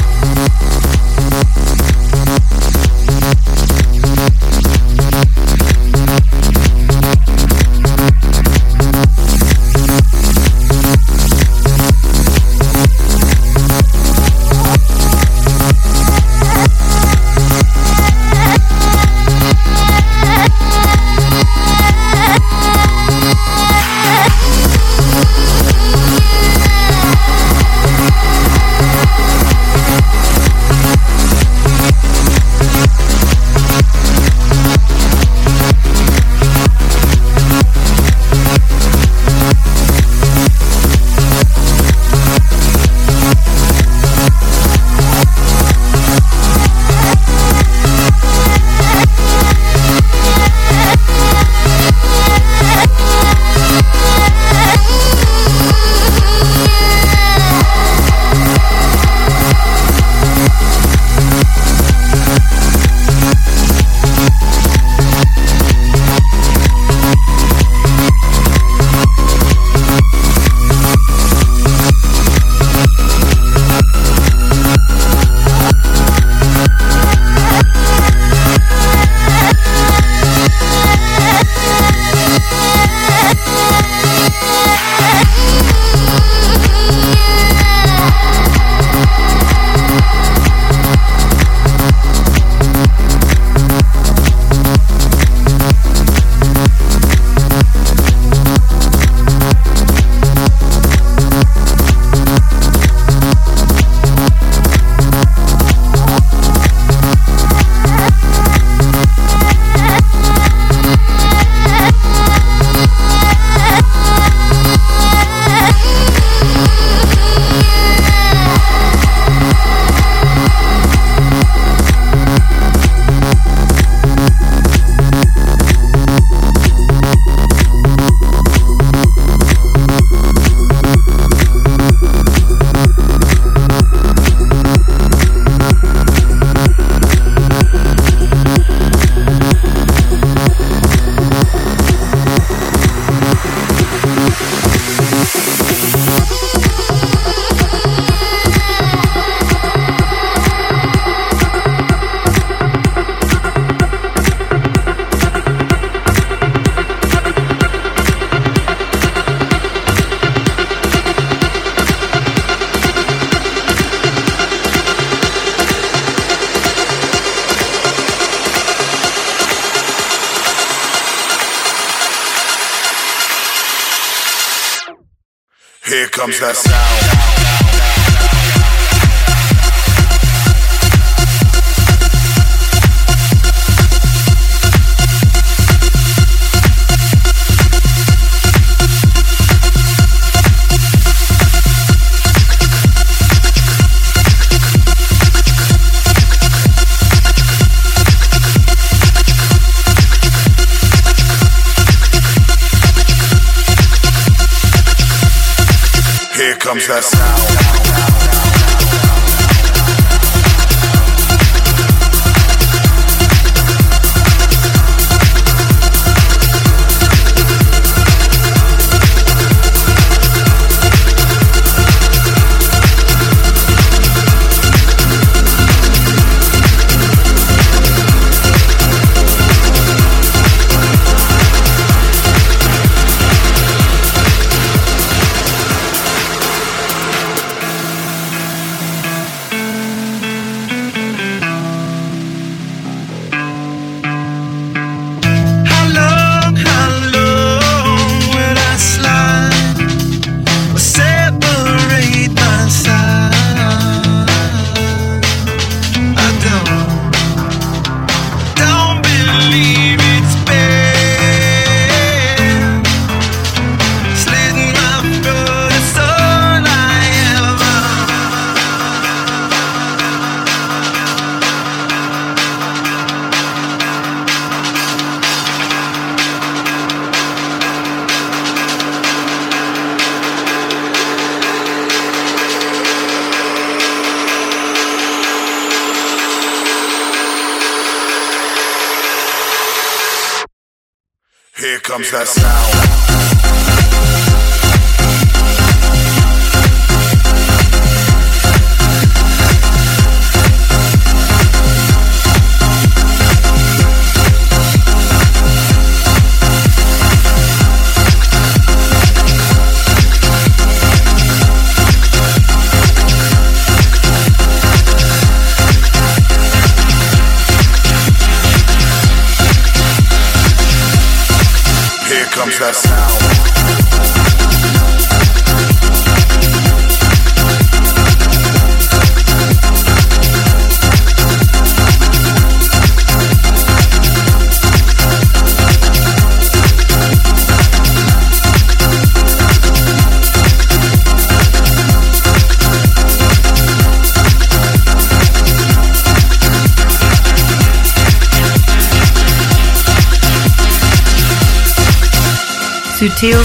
Comes that sound. Sutil.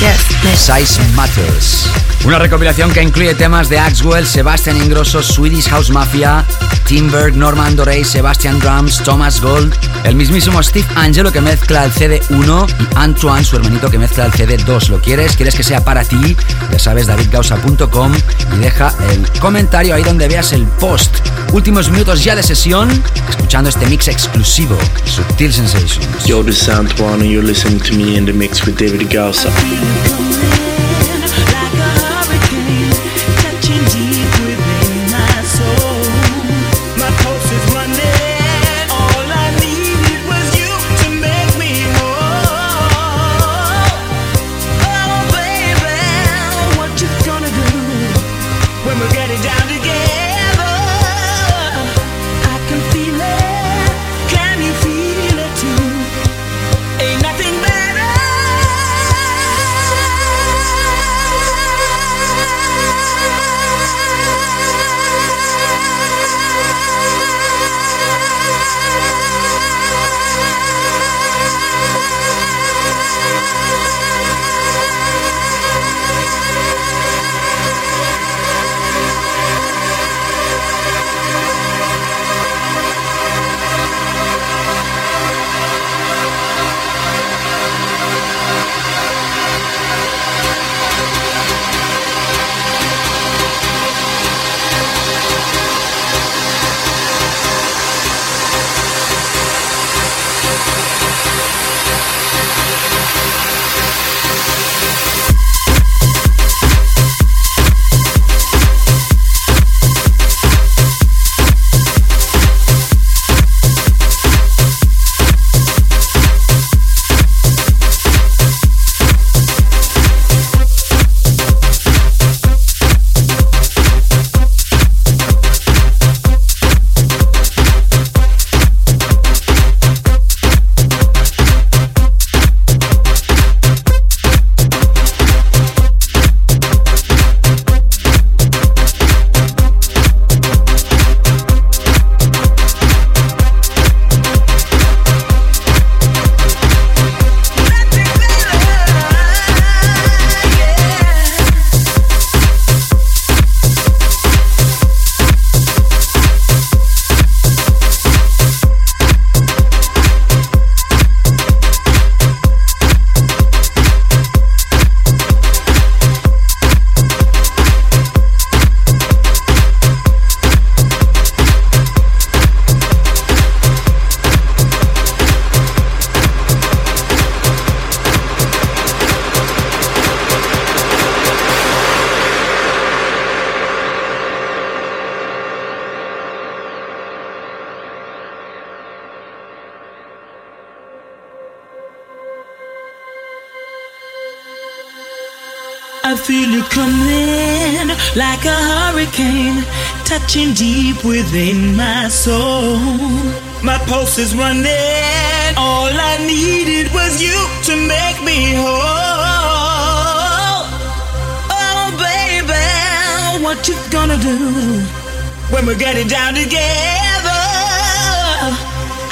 Yes, Size Matters. Una recopilación que incluye temas de Axwell, Sebastian Ingrosso, Swedish House Mafia, Timberg, Norman Dorey, Sebastian Drums, Thomas Gold, el mismísimo Steve Angelo que mezcla el CD1 y Antoine, su hermanito, que mezcla el CD2. ¿Lo quieres? ¿Quieres que sea para ti? Ya sabes, davidgausa.com y deja el comentario ahí donde veas el post. Últimos minutos ya de sesión, escuchando este mix exclusivo, Subtil Sensations. Yo, this is Antoine, and you're listening to me in the mix with David Gausa. Deep within my soul. My pulse is running. All I needed was you to make me whole. Oh, baby, what you gonna do when we're getting down together?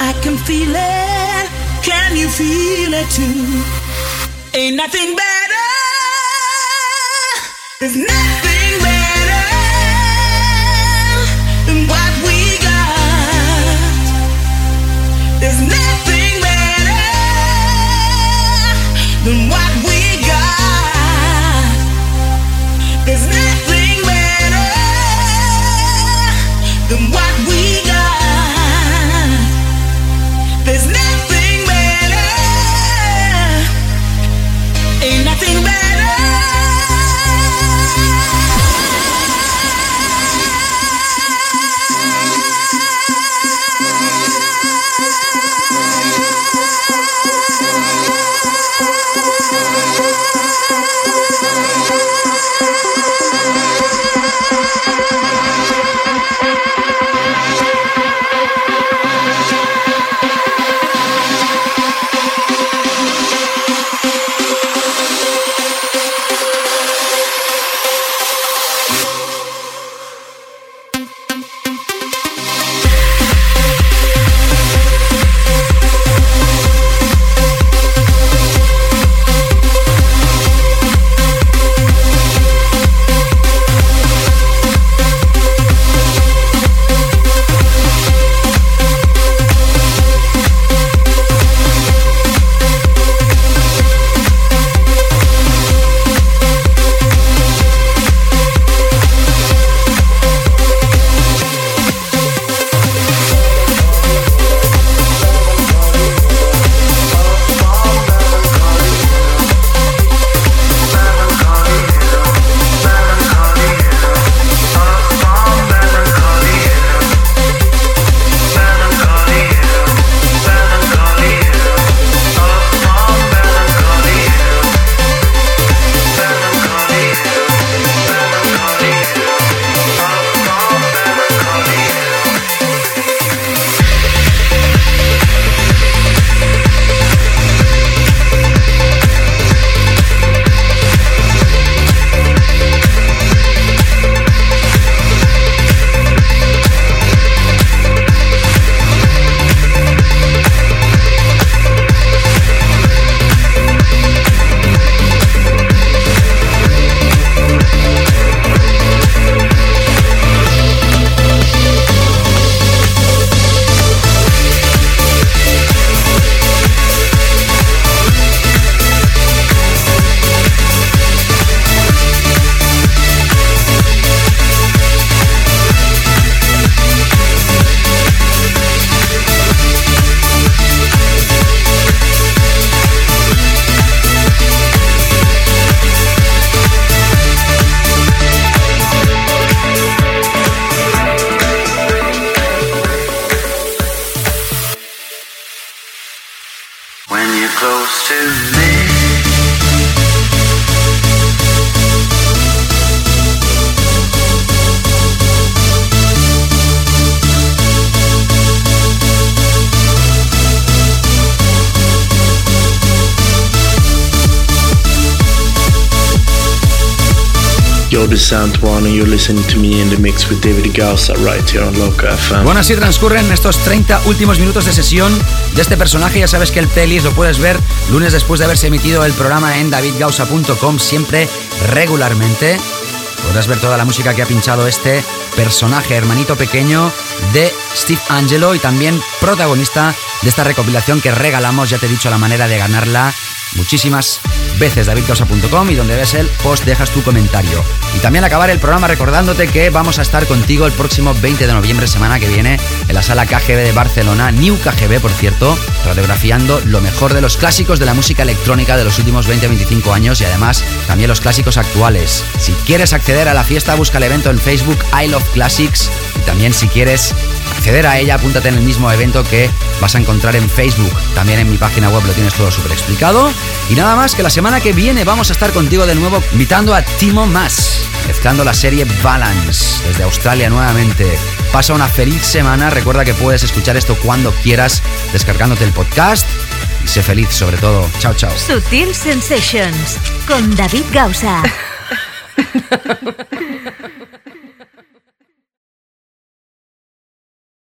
I can feel it. Can you feel it too? Ain't nothing better. There's nothing Antoine, and you're listening to me in the mix with David Gausa right here on Loca FM. Bueno, así transcurren estos 30 últimos minutos de sesión de este personaje. Ya sabes que el playlist lo puedes ver lunes después de haberse emitido el programa en davidgausa.com, siempre regularmente. Podrás ver toda la música que ha pinchado este personaje, hermanito pequeño de Steve Angelo y también protagonista de esta recopilación que regalamos, ya te he dicho la manera de ganarla muchísimas veces davidcausa.com y donde ves el post dejas tu comentario. Y también acabar el programa recordándote que vamos a estar contigo el próximo 20 de noviembre, semana que viene, en la sala KGB de Barcelona, New KGB por cierto, radiografiando lo mejor de los clásicos de la música electrónica de los últimos 20-25 años y además también los clásicos actuales. Si quieres acceder a la fiesta, busca el evento en Facebook I Love Classics y también si quieres acceder a ella, apúntate en el mismo evento que vas a encontrar en Facebook. También en mi página web lo tienes todo súper explicado. Y nada más que la semana que viene vamos a estar contigo de nuevo invitando a Timo Mas, mezclando la serie Balance desde Australia nuevamente. Pasa una feliz semana, recuerda que puedes escuchar esto cuando quieras descargándote el podcast y sé feliz sobre todo. Chao, chao. Sutil Sensations con David Gausa. [LAUGHS]